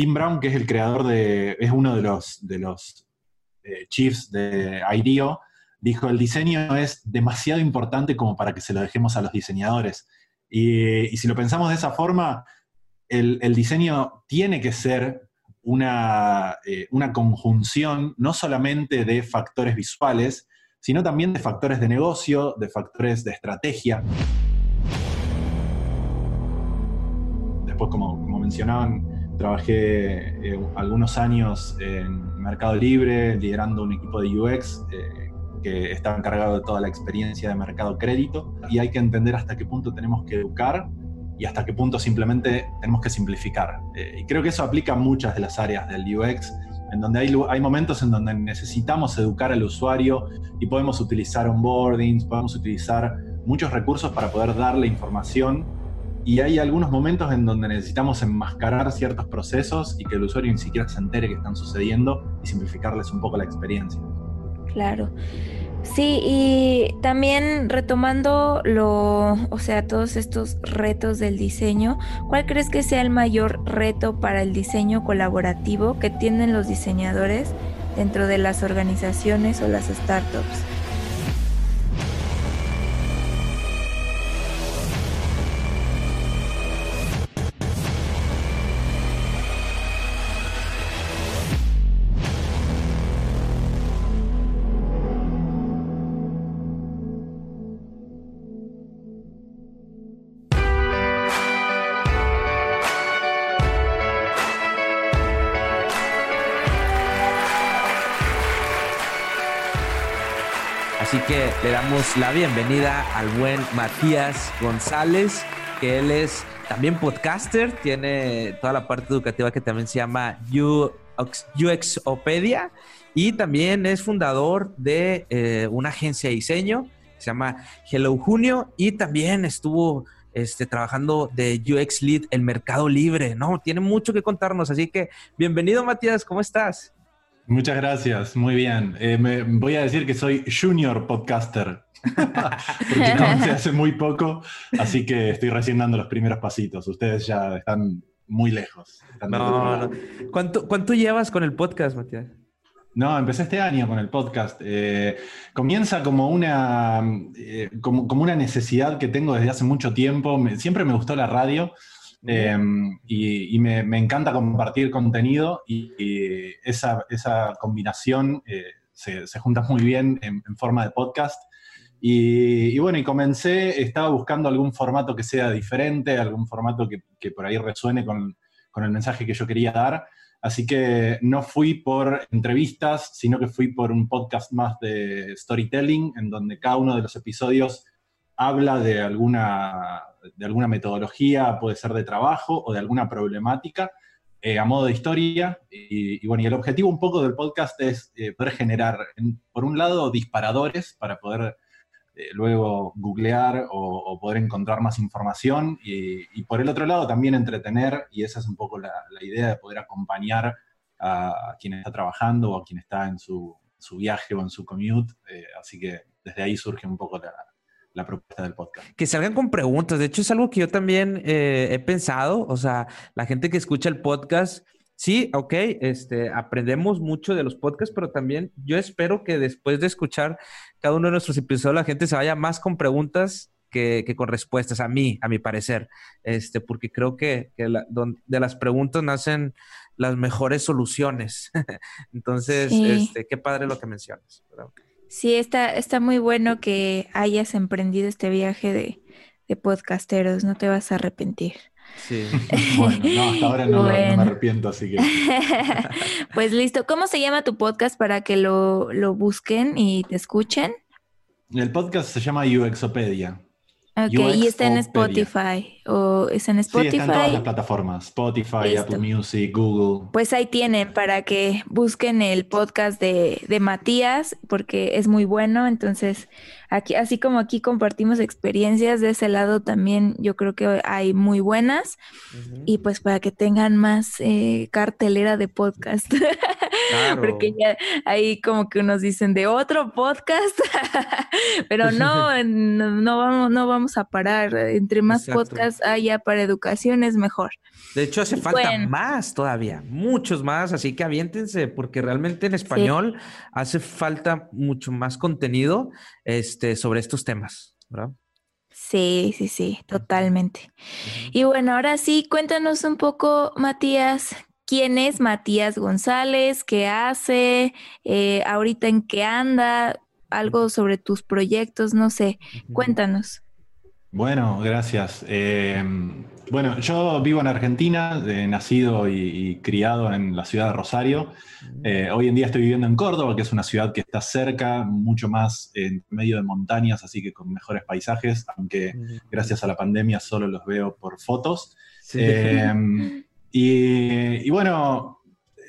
Tim Brown, que es el creador de, es uno de los, de los eh, chiefs de IDEO, dijo, el diseño es demasiado importante como para que se lo dejemos a los diseñadores. Y, si lo pensamos de esa forma, el, diseño tiene que ser una, eh, una, conjunción no solamente de factores visuales, sino también de factores de negocio, de factores de estrategia. Después, como, como mencionaban, Trabajé eh, algunos años en Mercado Libre, liderando un equipo de UX eh, que estaba encargado de toda la experiencia de mercado crédito. Y hay que entender hasta qué punto tenemos que educar y hasta qué punto simplemente tenemos que simplificar. Eh, y creo que eso aplica a muchas de las áreas del UX, en donde hay, hay momentos en donde necesitamos educar al usuario y podemos utilizar onboardings, podemos utilizar muchos recursos para poder darle información y hay algunos momentos en donde necesitamos enmascarar ciertos procesos y que el usuario ni siquiera se entere que están sucediendo y simplificarles un poco la experiencia. Claro. Sí, y también retomando lo, o sea, todos estos retos del diseño, ¿cuál crees que sea el mayor reto para el diseño colaborativo que tienen los diseñadores dentro de las organizaciones o las startups? La bienvenida al buen Matías González, que él es también podcaster, tiene toda la parte educativa que también se llama UXopedia y también es fundador de eh, una agencia de diseño que se llama Hello Junio y también estuvo este, trabajando de UX Lead en Mercado Libre, ¿no? Tiene mucho que contarnos, así que bienvenido Matías, ¿cómo estás? Muchas gracias, muy bien. Eh, me, voy a decir que soy junior podcaster, porque comencé hace muy poco, así que estoy recién dando los primeros pasitos. Ustedes ya están muy lejos. no, ¿Cuánto, ¿Cuánto llevas con el podcast, Matías? No, empecé este año con el podcast. Eh, comienza como una, eh, como, como, una necesidad que tengo desde hace mucho tiempo. siempre me gustó la radio. Em, y, me, encanta compartir contenido y, esa, combinación eh, se, junta muy bien en, forma de podcast. Y, bueno, y comencé, estaba buscando algún formato que sea diferente, algún formato que, por ahí resuene con, con, el mensaje que yo quería dar. Así que no fui por entrevistas, sino que fui por un podcast más de storytelling, en donde cada uno de los episodios habla de alguna, de alguna metodología, puede ser de trabajo o de alguna problemática, eh, a modo de historia. Y, bueno, y el objetivo un poco del podcast es eh, poder generar, por un lado, disparadores para poder eh, luego googlear o, poder encontrar más información, y, por el otro lado también entretener, y esa es un poco la, idea de poder acompañar a, quien está trabajando o a quien está en su, su viaje o en su commute. así que desde ahí surge un poco la, la propuesta del podcast. Que salgan con preguntas. De hecho, es algo que yo también eh, he pensado. O sea, la gente que escucha el podcast, sí, ok, este, aprendemos mucho de los podcasts, pero también yo espero que después de escuchar cada uno de nuestros episodios, la gente se vaya más con preguntas que, con respuestas, a mí, a mi parecer. Este, porque creo que, de las preguntas nacen las mejores soluciones. Entonces, este, qué padre lo que mencionas. Sí, está, está muy bueno que hayas emprendido este viaje de, podcasteros, no te vas a arrepentir. Sí, bueno, no, hasta ahora no, me arrepiento, así que. pues listo, ¿cómo se llama tu podcast para que lo, lo busquen y te escuchen? El podcast se llama UXopedia. Ok, y está en Spotify. ¿O es en Spotify? Sí, está en todas las plataformas. Spotify, Apple Music, Google. Pues ahí tienen para que busquen el podcast de, de Matías, porque es muy bueno. Entonces, aquí, así como aquí compartimos experiencias, de ese lado también yo creo que hay muy buenas. Y pues para que tengan más eh, cartelera de podcast. Porque ya ahí como que nos dicen de otro podcast, pero no, no, vamos, no vamos vamos a parar. Entre más podcasts haya para educación es mejor. De hecho, hace falta más todavía, muchos más, así que aviéntense, porque realmente en español hace falta mucho más contenido este, sobre estos temas, ¿verdad? Sí, sí, sí, totalmente. Y bueno, ahora sí, cuéntanos un poco, Matías, quién es Matías González, qué hace, eh, ahorita en qué anda, algo sobre tus proyectos, no sé, cuéntanos. Bueno, gracias. Eh, bueno, yo vivo en Argentina, nacido y, criado en la ciudad de Rosario. Eh, hoy en día estoy viviendo en Córdoba, que es una ciudad que está cerca, mucho más en medio de montañas, así que con mejores paisajes, aunque gracias a la pandemia solo los veo por fotos. Y, bueno,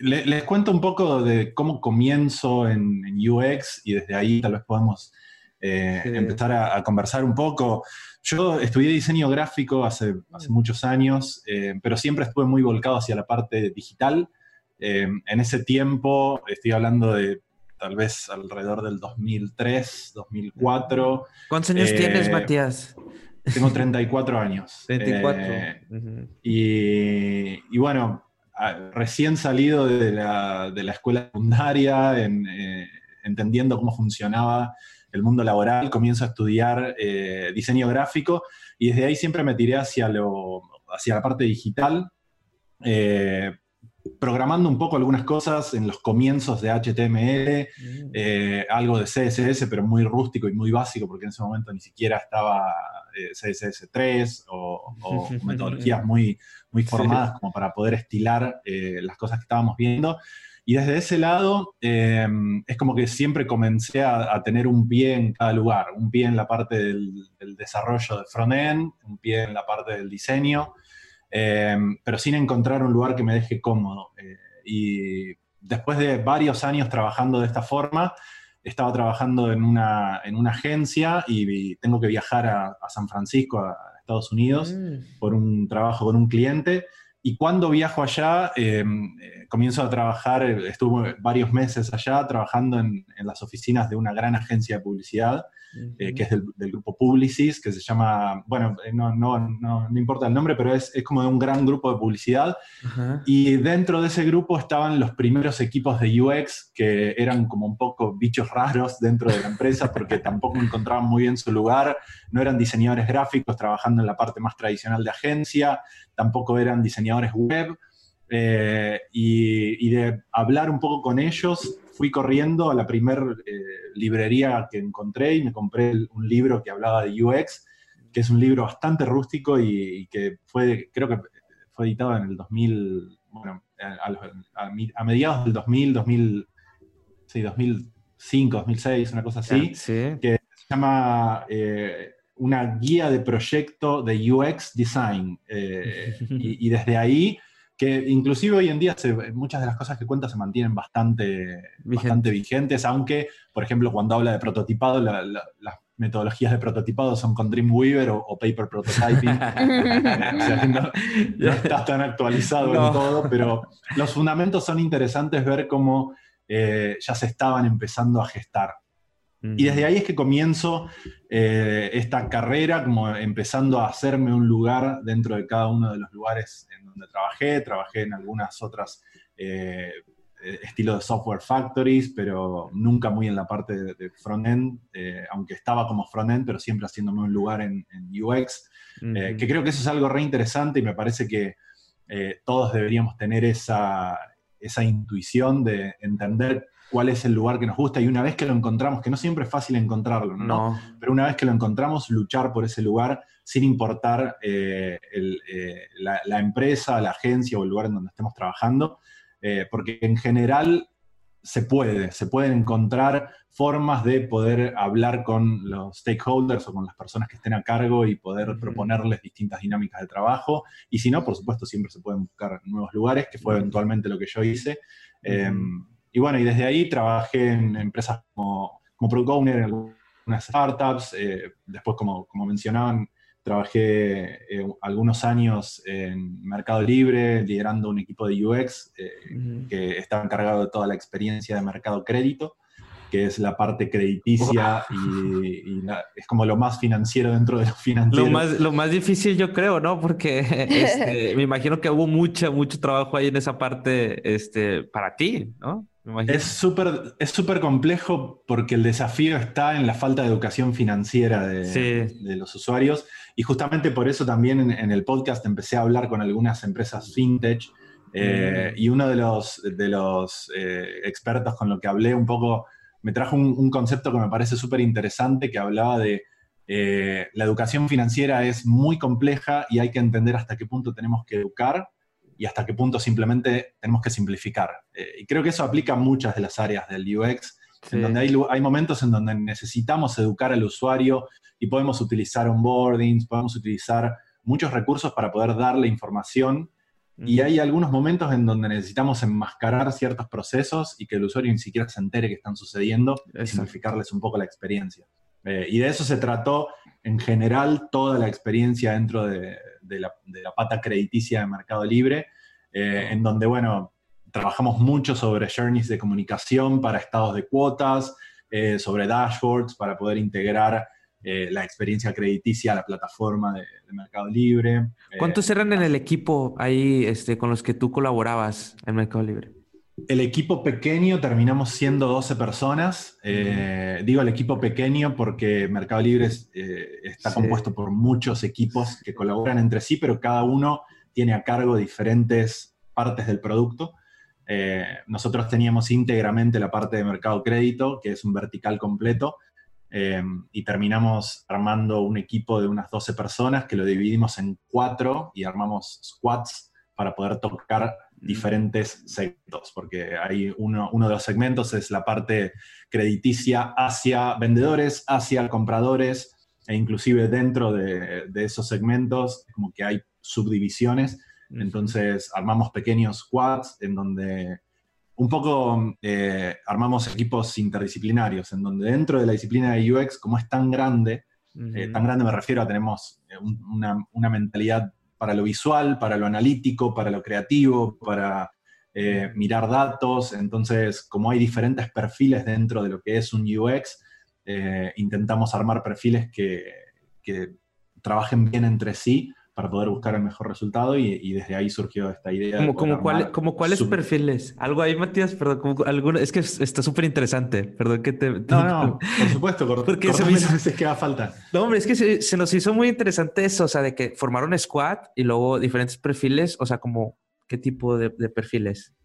les cuento un poco de cómo comienzo en, UX y desde ahí tal vez podamos eh, empezar a, conversar un poco. Yo estudié diseño gráfico hace, hace muchos años, eh, pero siempre estuve muy volcado hacia la parte digital. Eh, en ese tiempo, estoy hablando de tal vez alrededor del 2003, 2004. ¿Cuántos años tienes, Matías? Tengo 34 años. 34. Eh, y, bueno, recién salido de la, escuela secundaria, eh, entendiendo cómo funcionaba el mundo laboral, comienzo a estudiar eh, diseño gráfico y desde ahí siempre me tiré hacia, lo, hacia la parte digital, programando un poco algunas cosas en los comienzos de HTML, mm. eh, algo de CSS, pero muy rústico y muy básico, porque en ese momento ni siquiera estaba eh, CSS3 o, metodologías muy, muy formadas como para poder estilar eh, las cosas que estábamos viendo. Y desde ese lado em, es como que siempre comencé a, tener un pie en cada lugar, un pie en la parte del, del desarrollo de frontend, un pie en la parte del diseño, eh, pero sin encontrar un lugar que me deje cómodo. Eh, y después de varios años trabajando de esta forma, estaba trabajando en una, en una agencia y, tengo que viajar a, San Francisco, a Estados Unidos, mm. por un trabajo con un cliente. Y cuando viajo allá, eh, comienzo a trabajar, estuve varios meses allá trabajando en, en, las oficinas de una gran agencia de publicidad eh, que es del, grupo Publicis, que se llama, bueno, eh, no, no, no, no importa el nombre, pero es, es, como de un gran grupo de publicidad. Y dentro de ese grupo estaban los primeros equipos de UX, que eran como un poco bichos raros dentro de la empresa, porque tampoco encontraban muy bien su lugar, no eran diseñadores gráficos trabajando en la parte más tradicional de agencia, tampoco eran diseñadores web. Eh, y, y, de hablar un poco con ellos, fui corriendo a la primera eh, librería que encontré y me compré un libro que hablaba de UX, que es un libro bastante rústico y, que fue, creo que fue editado en el 2000, bueno, a, mediados del 2000, 2000, sí, 2005, 2006, una cosa así, que se llama eh, una guía de proyecto de UX Design. Eh, y, y desde ahí que inclusive hoy en día muchas de las cosas que cuenta se mantienen bastante, bastante vigentes, aunque, por ejemplo, cuando habla de prototipado, las metodologías de prototipado son con Dreamweaver o, Paper Prototyping. o sea, no, estás tan actualizado en todo, pero los fundamentos son interesantes ver cómo eh, ya se estaban empezando a gestar. Y desde ahí es que comienzo eh, esta carrera, como empezando a hacerme un lugar dentro de cada uno de los lugares en donde trabajé. Trabajé en algunas otras eh, estilos de software factories, pero nunca muy en la parte de, de front-end, eh, aunque estaba como front-end, pero siempre haciéndome un lugar en, UX, que creo que eso es algo re interesante y me parece que todos deberíamos tener esa, esa intuición de entender cuál es el lugar que nos gusta y una vez que lo encontramos, que no siempre es fácil encontrarlo, ¿no? Pero una vez que lo encontramos, luchar por ese lugar sin importar eh, eh, la, empresa, la agencia o el lugar en donde estemos trabajando, eh, porque en general se puede, se pueden encontrar formas de poder hablar con los stakeholders o con las personas que estén a cargo y poder proponerles distintas dinámicas de trabajo. Y si no, por supuesto, siempre se pueden buscar nuevos lugares, que fue eventualmente lo que yo hice. Y bueno, y desde ahí trabajé en empresas como, como Product Owner, en algunas startups, eh, después como, como, mencionaban, trabajé eh, algunos años en Mercado Libre, liderando un equipo de UX eh, que estaba encargado de toda la experiencia de mercado crédito. que es la parte crediticia y, es como lo más financiero dentro de lo financiero. Lo más, lo más difícil yo creo, ¿no? Porque este, me imagino que hubo mucho, mucho trabajo ahí en esa parte este, para ti, ¿no? Es súper es súper complejo porque el desafío está en la falta de educación financiera de, los usuarios. Y justamente por eso también en, el podcast empecé a hablar con algunas empresas fintech eh, mm. y uno de los, de los eh, expertos con lo que hablé un poco me trajo un, concepto que me parece súper interesante que hablaba de eh, la educación financiera es muy compleja y hay que entender hasta qué punto tenemos que educar y hasta qué punto simplemente tenemos que simplificar. Eh, y creo que eso aplica a muchas de las áreas del UX, en donde hay, hay, momentos en donde necesitamos educar al usuario y podemos utilizar onboardings, podemos utilizar muchos recursos para poder darle información y hay algunos momentos en donde necesitamos enmascarar ciertos procesos y que el usuario ni siquiera se entere que están sucediendo y simplificarles un poco la experiencia. Eh, y de eso se trató en general toda la experiencia dentro de, la, pata crediticia de Mercado Libre, eh, en donde, bueno, trabajamos mucho sobre journeys de comunicación para estados de cuotas, eh, sobre dashboards para poder integrar eh, la experiencia crediticia, la plataforma de, Mercado Libre. ¿Cuántos eran en el equipo ahí este, con los que tú colaborabas en Mercado Libre? El equipo pequeño terminamos siendo 12 personas. Eh, digo el equipo pequeño porque Mercado Libre está compuesto por muchos equipos que colaboran entre sí, pero cada uno tiene a cargo diferentes partes del producto. nosotros teníamos íntegramente la parte de mercado crédito, que es un vertical completo, y terminamos armando un equipo de unas 12 personas que lo dividimos en cuatro y armamos squads para poder tocar diferentes segmentos, porque hay uno, uno de los segmentos es la parte crediticia hacia vendedores, hacia compradores, e inclusive dentro de, de esos segmentos como que hay subdivisiones. Entonces armamos pequeños squads en donde un poco eh, armamos equipos interdisciplinarios, en donde dentro de la disciplina de UX, como es tan grande, eh, tan grande me refiero a tenemos eh, una, mentalidad para lo visual, para lo analítico, para lo creativo, para mirar datos, entonces como hay diferentes perfiles dentro de lo que es un UX, intentamos armar perfiles que, que trabajen bien entre sí para poder buscar el mejor resultado y, desde ahí surgió esta idea. ¿Como, como, como cuáles perfiles? Algo ahí, Matías, perdón, como alguno, es que está súper interesante, perdón que te... No, no, por supuesto, porque se me hizo... veces que falta. No, hombre, es que se, nos hizo muy interesante eso, o sea, de que formaron squad y luego diferentes perfiles, o sea, como, ¿qué tipo de, perfiles?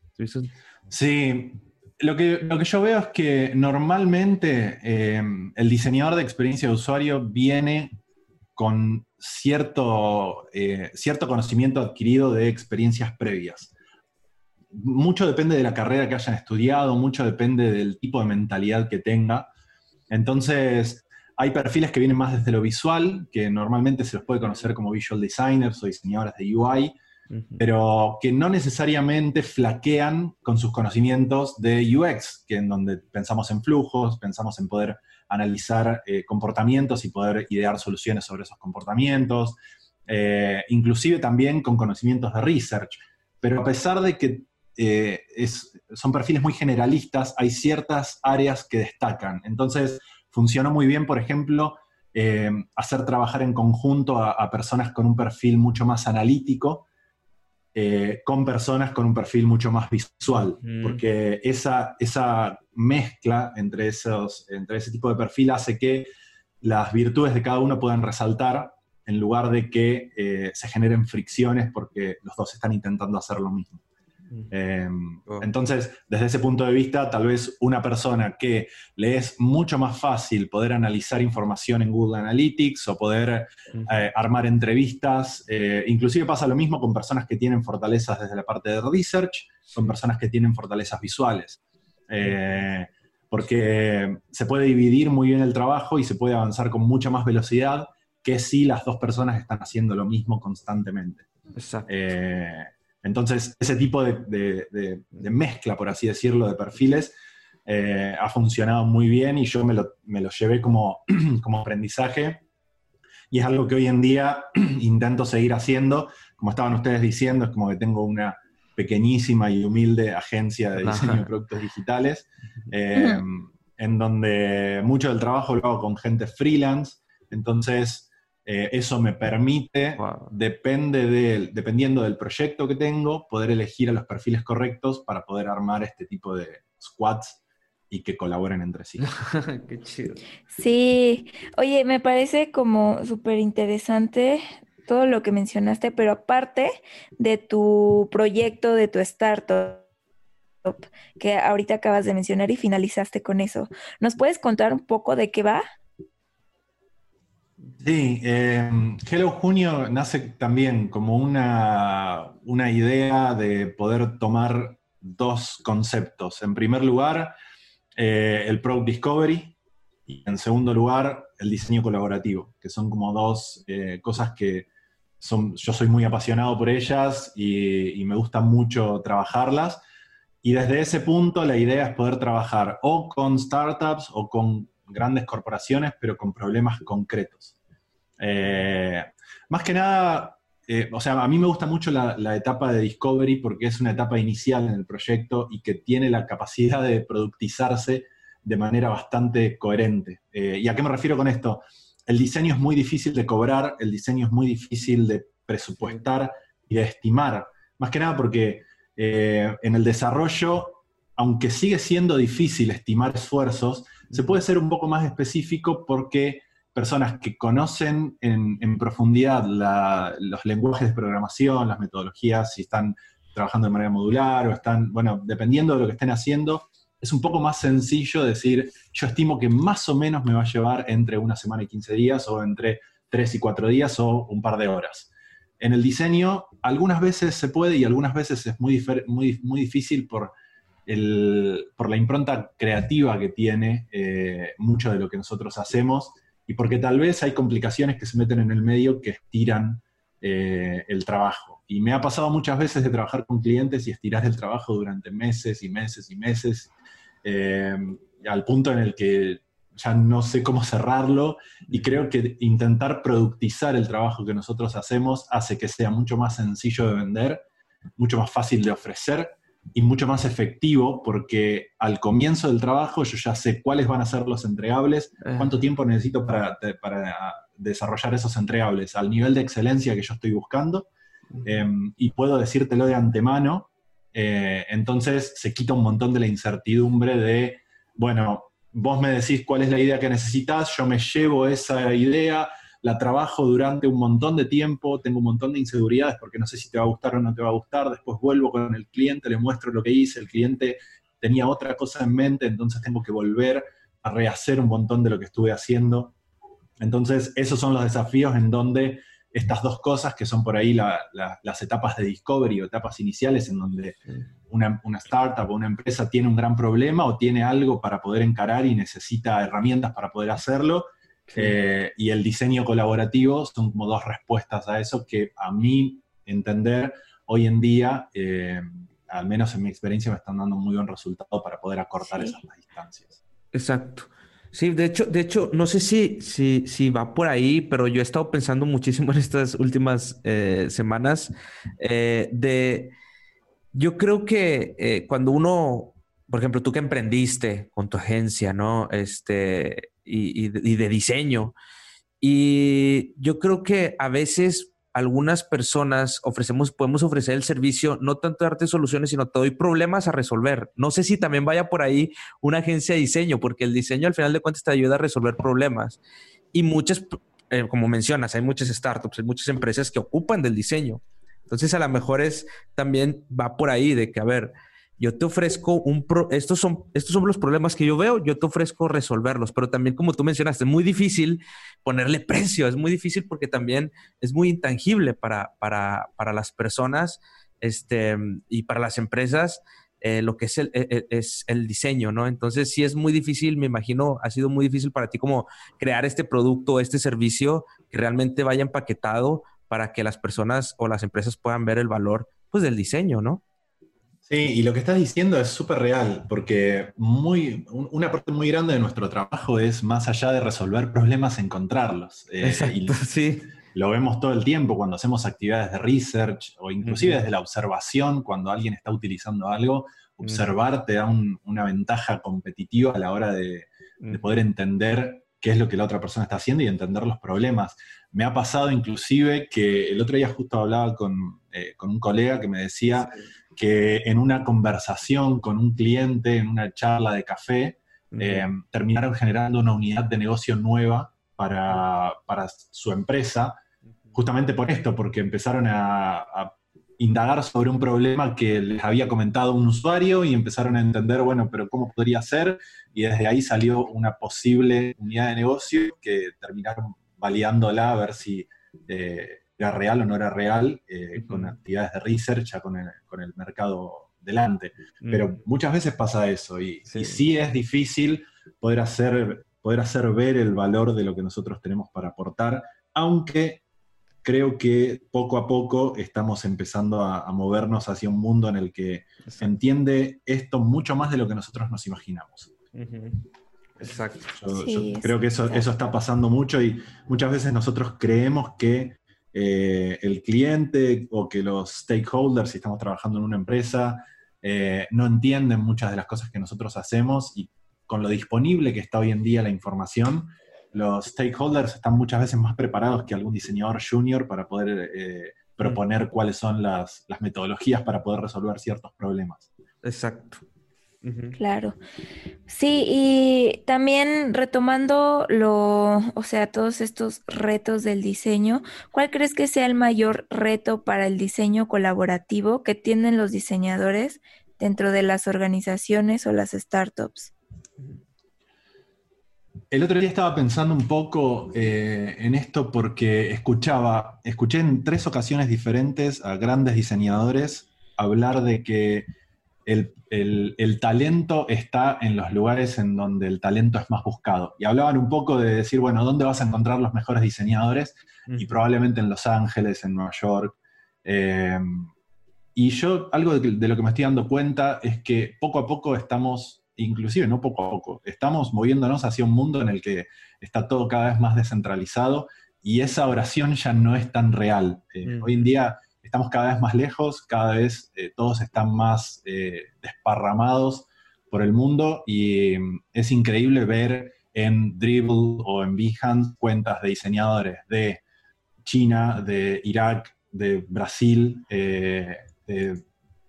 Sí, lo que, lo que yo veo es que normalmente eh, el diseñador de experiencia de usuario viene con cierto, eh, cierto conocimiento adquirido de experiencias previas. Mucho depende de la carrera que hayan estudiado, mucho depende del tipo de mentalidad que tenga. Entonces, hay perfiles que vienen más desde lo visual, que normalmente se los puede conocer como visual designers o diseñadores de UI, pero que no necesariamente flaquean con sus conocimientos de UX, que en donde pensamos en flujos, pensamos en poder analizar eh, comportamientos y poder idear soluciones sobre esos comportamientos, eh, inclusive también con conocimientos de research. Pero a pesar de que eh, son perfiles muy generalistas, hay ciertas áreas que destacan. Entonces, funcionó muy bien, por ejemplo, hacer trabajar en conjunto a, personas con un perfil mucho más analítico, con personas con un perfil mucho más visual, mm. porque esa, esa mezcla entre, esos, entre ese tipo de perfil hace que las virtudes de cada uno puedan resaltar en lugar de que eh, se generen fricciones porque los dos están intentando hacer lo mismo. Mm. Em, oh. Entonces, desde ese punto de vista, tal vez una persona que le es mucho más fácil poder analizar información en Google Analytics o poder eh, armar entrevistas, eh, inclusive pasa lo mismo con personas que tienen fortalezas desde la parte de research, con personas que tienen fortalezas visuales. Eh, porque se puede dividir muy bien el trabajo y se puede avanzar con mucha más velocidad que si las dos personas están haciendo lo mismo constantemente. Eh, entonces, ese tipo de, mezcla, por así decirlo, de perfiles eh, ha funcionado muy bien y yo me lo, llevé como, como aprendizaje y es algo que hoy en día intento seguir haciendo. Como estaban ustedes diciendo, es como que tengo una, pequeñísima y humilde agencia de diseño de productos digitales. Eh, en donde mucho del trabajo lo hago con gente freelance, entonces eh, eso me permite, depende del, dependiendo del proyecto que tengo, poder elegir a los perfiles correctos para poder armar este tipo de squads y que colaboren entre sí. Qué chido. Sí, oye, me parece como súper interesante todo lo que mencionaste, pero aparte de tu proyecto, de tu startup, que ahorita acabas de mencionar y finalizaste con eso, ¿nos puedes contar un poco de qué va? Sí, eh, Hello Junio nace también como una, una idea de poder tomar dos conceptos. En primer lugar, eh, el Product Discovery y en segundo lugar, el diseño colaborativo, que son como dos eh, cosas que yo soy muy apasionado por ellas y, me gusta mucho trabajarlas. Y desde ese punto la idea es poder trabajar o con startups o con grandes corporaciones, pero con problemas concretos. Eh, más que nada, o sea, a mí me gusta mucho la, la, etapa de Discovery porque es una etapa inicial en el proyecto y que tiene la capacidad de productizarse de manera bastante coherente. Eh, ¿Y a qué me refiero con esto? El diseño es muy difícil de cobrar, el diseño es muy difícil de presupuestar y de estimar. Más que nada porque eh, en el desarrollo, aunque sigue siendo difícil estimar esfuerzos, se puede ser un poco más específico porque personas que conocen en, profundidad los lenguajes de programación, las metodologías, si están trabajando de manera modular o están, bueno, dependiendo de lo que estén haciendo, es un poco más sencillo decir, yo estimo que más o menos me va a llevar entre una semana y 15 días o entre 3 y 4 días o un par de horas. En el diseño, algunas veces se puede y algunas veces es muy, muy, muy difícil por, el, por la impronta creativa que tiene eh, mucho de lo que nosotros hacemos y porque tal vez hay complicaciones que se meten en el medio que estiran eh, el trabajo. Y me ha pasado muchas veces de trabajar con clientes y estirar el trabajo durante meses y meses y meses eh, al punto en el que ya no sé cómo cerrarlo y creo que intentar productizar el trabajo que nosotros hacemos hace que sea mucho más sencillo de vender, mucho más fácil de ofrecer y mucho más efectivo porque al comienzo del trabajo yo ya sé cuáles van a ser los entregables, eh. cuánto tiempo necesito para, desarrollar esos entregables al nivel de excelencia que yo estoy buscando em, y puedo decírtelo de antemano eh, entonces se quita un montón de la incertidumbre de, bueno, vos me decís cuál es la idea que necesitas, yo me llevo esa idea, la trabajo durante un montón de tiempo, tengo un montón de inseguridades porque no sé si te va a gustar o no te va a gustar, después vuelvo con el cliente, le muestro lo que hice, el cliente tenía otra cosa en mente, entonces tengo que volver a rehacer un montón de lo que estuve haciendo. Entonces, esos son los desafíos en donde estas dos cosas que son por ahí las etapas de discovery o etapas iniciales en donde una, startup o una empresa tiene un gran problema o tiene algo para poder encarar y necesita herramientas para poder hacerlo. Eh, y el diseño colaborativo son como dos respuestas a eso que a mí entender hoy en día, eh, al menos en mi experiencia, me están dando muy buen resultado para poder acortar esas distancias. Exacto. Sí, de hecho, de hecho, no sé si, si, si va por ahí, pero yo he estado pensando muchísimo en estas últimas eh, semanas eh, de, yo creo que eh, cuando uno, por ejemplo, tú que emprendiste con tu agencia, ¿no? Este, y, y de diseño, y yo creo que a veces algunas personas ofrecemos, podemos ofrecer el servicio, no tanto darte soluciones, sino te doy problemas a resolver. No sé si también vaya por ahí una agencia de diseño, porque el diseño al final de cuentas te ayuda a resolver problemas. Y muchas, eh, como mencionas, hay muchas startups, hay muchas empresas que ocupan del diseño. Entonces a lo mejor es también va por ahí de que, a ver, yo te ofrezco un... estos, son, estos son los problemas que yo veo, yo te ofrezco resolverlos, pero también como tú mencionaste, es muy difícil ponerle precio, es muy difícil porque también es muy intangible para, para, para las personas este, y para las empresas. Eh, lo que es el, e, e, es el diseño, ¿no? Entonces sí es muy difícil, me imagino, ha sido muy difícil para ti como crear este producto, este servicio que realmente vaya empaquetado para que las personas o las empresas puedan ver el valor, pues, del diseño, ¿no? Sí, y lo que estás diciendo es súper real, porque muy, una parte muy grande de nuestro trabajo es, más allá de resolver problemas, encontrarlos. Eh, Exacto, sí. Lo vemos todo el tiempo cuando hacemos actividades de research o inclusive desde la observación, cuando alguien está utilizando algo, observar te da una ventaja competitiva a la hora de, de poder entender qué es lo que la otra persona está haciendo y entender los problemas. Me ha pasado inclusive que el otro día justo hablaba con, eh, un colega que me decía que en una conversación con un cliente, en una charla de café, eh, terminaron generando una unidad de negocio nueva para, su empresa, justamente por esto, porque empezaron a indagar sobre un problema que les había comentado un usuario y empezaron a entender, bueno, pero ¿cómo podría ser? Y desde ahí salió una posible unidad de negocio que terminaron validándola a ver si eh, era real o no era real, eh, con actividades de research, ya con el, mercado delante. Pero muchas veces pasa eso y sí. y sí, es difícil poder hacer, poder hacer ver el valor de lo que nosotros tenemos para aportar, aunque creo que poco a poco estamos empezando a, movernos hacia un mundo en el que se entiende esto mucho más de lo que nosotros nos imaginamos. Exacto. Yo, creo que eso, eso está pasando mucho y muchas veces nosotros creemos que eh, el cliente o que los stakeholders, si estamos trabajando en una empresa, eh, no entienden muchas de las cosas que nosotros hacemos y con lo disponible que está hoy en día la información, los stakeholders están muchas veces más preparados que algún diseñador junior para poder eh, proponer cuáles son las, metodologías para poder resolver ciertos problemas. Exacto. Claro. Sí, y también retomando lo, o sea, todos estos retos del diseño, ¿cuál crees que sea el mayor reto para el diseño colaborativo que tienen los diseñadores dentro de las organizaciones o las startups? El otro día estaba pensando un poco eh, en esto porque escuchaba, escuché en tres ocasiones diferentes a grandes diseñadores hablar de que el, talento está en los lugares en donde el talento es más buscado. Y hablaban un poco de decir, bueno, ¿dónde vas a encontrar los mejores diseñadores? Y probablemente en Los Ángeles, en Nueva York. Eh, y yo, algo de, lo que me estoy dando cuenta es que poco a poco estamos inclusive no poco a poco, estamos moviéndonos hacia un mundo en el que está todo cada vez más descentralizado y esa oración ya no es tan real. Eh, mm. Hoy en día estamos cada vez más lejos, cada vez eh, todos están más eh, desparramados por el mundo y mm, es increíble ver en Dribble o en Behance cuentas de diseñadores de China, de Irak, de Brasil, de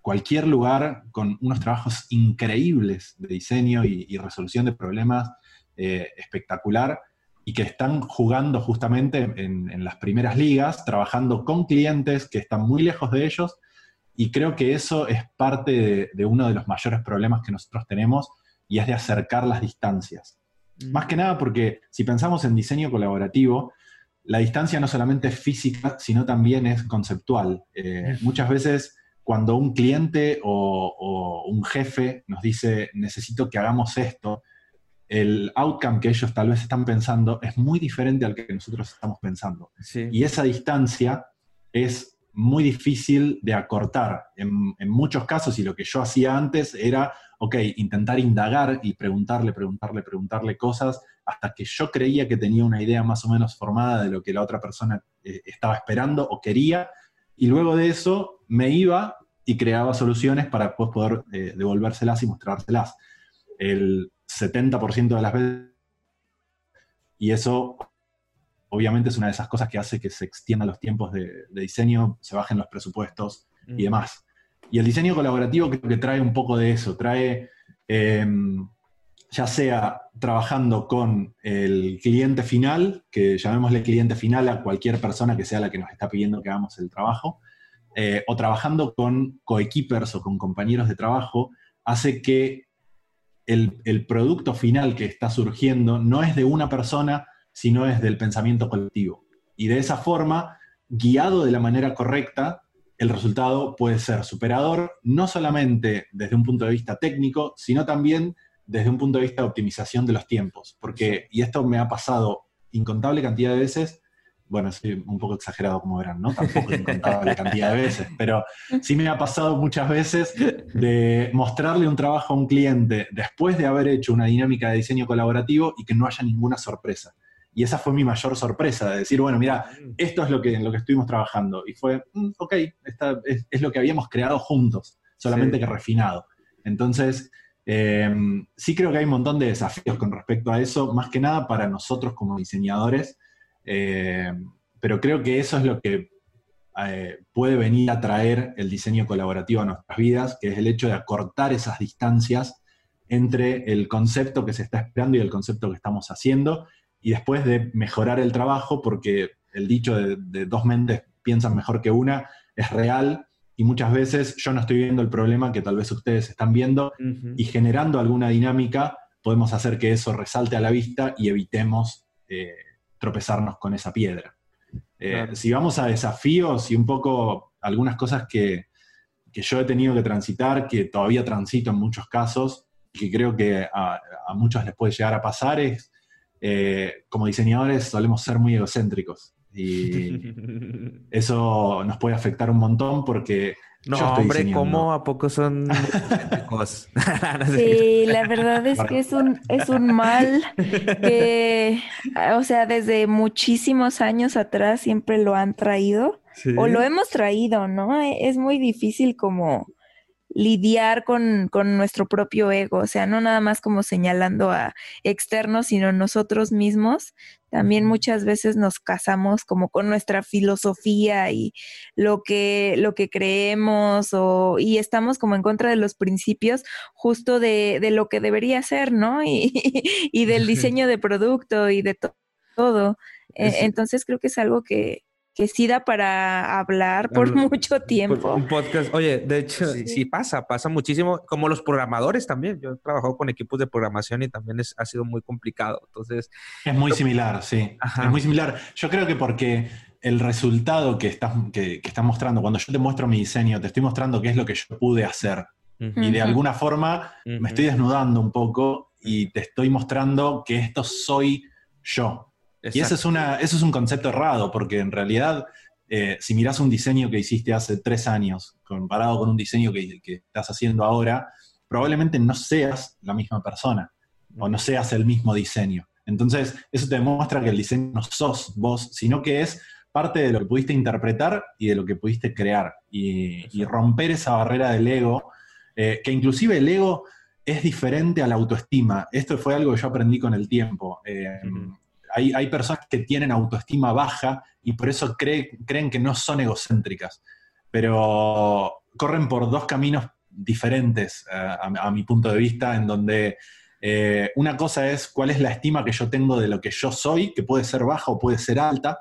cualquier lugar con unos trabajos increíbles de diseño y, resolución de problemas eh, espectacular y que están jugando justamente en, las primeras ligas, trabajando con clientes que están muy lejos de ellos y creo que eso es parte de, uno de los mayores problemas que nosotros tenemos y es de acercar las distancias. Mm. Más que nada porque si pensamos en diseño colaborativo, la distancia no solamente es física, sino también es conceptual. Eh, muchas veces cuando un cliente o, un jefe nos dice, necesito que hagamos esto, el outcome que ellos tal vez están pensando es muy diferente al que nosotros estamos pensando. Y esa distancia es muy difícil de acortar. En, en, muchos casos, y lo que yo hacía antes era, ok, intentar indagar y preguntarle, preguntarle, preguntarle cosas hasta que yo creía que tenía una idea más o menos formada de lo que la otra persona eh, estaba esperando o quería, y luego de eso me iba y creaba soluciones para después poder eh, devolvérselas y mostrárselas. El 70% de las veces, y eso obviamente es una de esas cosas que hace que se extiendan los tiempos de, diseño, se bajen los presupuestos y mm. demás. Y el diseño colaborativo creo que trae un poco de eso, trae, em, ya sea trabajando con el cliente final, que llamémosle cliente final a cualquier persona que sea la que nos está pidiendo que hagamos el trabajo, eh, o trabajando con coequippers o con compañeros de trabajo, hace que el, el, producto final que está surgiendo no es de una persona, sino es del pensamiento colectivo. Y de esa forma, guiado de la manera correcta, el resultado puede ser superador, no solamente desde un punto de vista técnico, sino también desde un punto de vista de optimización de los tiempos. Porque, y esto me ha pasado incontable cantidad de veces, bueno, soy un poco exagerado como verán, ¿no? Tampoco incontable cantidad de veces, pero sí me ha pasado muchas veces de mostrarle un trabajo a un cliente después de haber hecho una dinámica de diseño colaborativo y que no haya ninguna sorpresa. Y esa fue mi mayor sorpresa, de decir, bueno, mira, esto es lo que, en lo que estuvimos trabajando. Y fue, mm, ok, esta es, lo que habíamos creado juntos, solamente que refinado. Entonces, Eh, sí creo que hay un montón de desafíos con respecto a eso, más que nada para nosotros como diseñadores, eh, pero creo que eso es lo que eh, puede venir a traer el diseño colaborativo a nuestras vidas, que es el hecho de acortar esas distancias entre el concepto que se está esperando y el concepto que estamos haciendo, y después de mejorar el trabajo, porque el dicho de, dos mentes piensan mejor que una es real, y muchas veces yo no estoy viendo el problema que tal vez ustedes están viendo, y generando alguna dinámica podemos hacer que eso resalte a la vista y evitemos eh, tropezarnos con esa piedra. Eh, si vamos a desafíos y un poco algunas cosas que, yo he tenido que transitar, que todavía transito en muchos casos, que creo que a, muchos les puede llegar a pasar, es eh, como diseñadores solemos ser muy egocéntricos. Y eso nos puede afectar un montón porque no, hombre, ¿cómo a poco son Sí, la verdad es que es un, es un mal que, o sea, desde muchísimos años atrás siempre lo han traído o lo hemos traído, ¿no? Es muy difícil como lidiar con, nuestro propio ego, o sea, no nada más como señalando a externos, sino nosotros mismos. También muchas veces nos casamos como con nuestra filosofía y lo que, lo que creemos o, y estamos como en contra de los principios justo de, de lo que debería ser, ¿no? Y, y del diseño de producto y de todo. E, entonces creo que es algo que, que sí da para hablar por mucho tiempo. Un podcast, oye, de hecho, sí. pasa, pasa muchísimo, como los programadores también. Yo he trabajado con equipos de programación y también es, ha sido muy complicado. Entonces. Es muy similar, sí. Es muy similar. Yo creo que porque el resultado que estás, que, que mostrando, cuando yo te muestro mi diseño, te estoy mostrando qué es lo que yo pude hacer. Y de alguna forma me estoy desnudando un poco y te estoy mostrando que esto soy yo. Y ese es, una, eso es un concepto errado, porque en realidad, eh, si miras un diseño que hiciste hace tres años, comparado con un diseño que, estás haciendo ahora, probablemente no seas la misma persona o no seas el mismo diseño. Entonces, eso te demuestra que el diseño no sos vos, sino que es parte de lo que pudiste interpretar y de lo que pudiste crear. Y, romper esa barrera del ego, eh, que inclusive el ego es diferente a la autoestima. Esto fue algo que yo aprendí con el tiempo. Eh, hay, personas que tienen autoestima baja y por eso creen que no son egocéntricas, pero corren por dos caminos diferentes eh, a, mi punto de vista, en donde eh, una cosa es cuál es la estima que yo tengo de lo que yo soy, que puede ser baja o puede ser alta,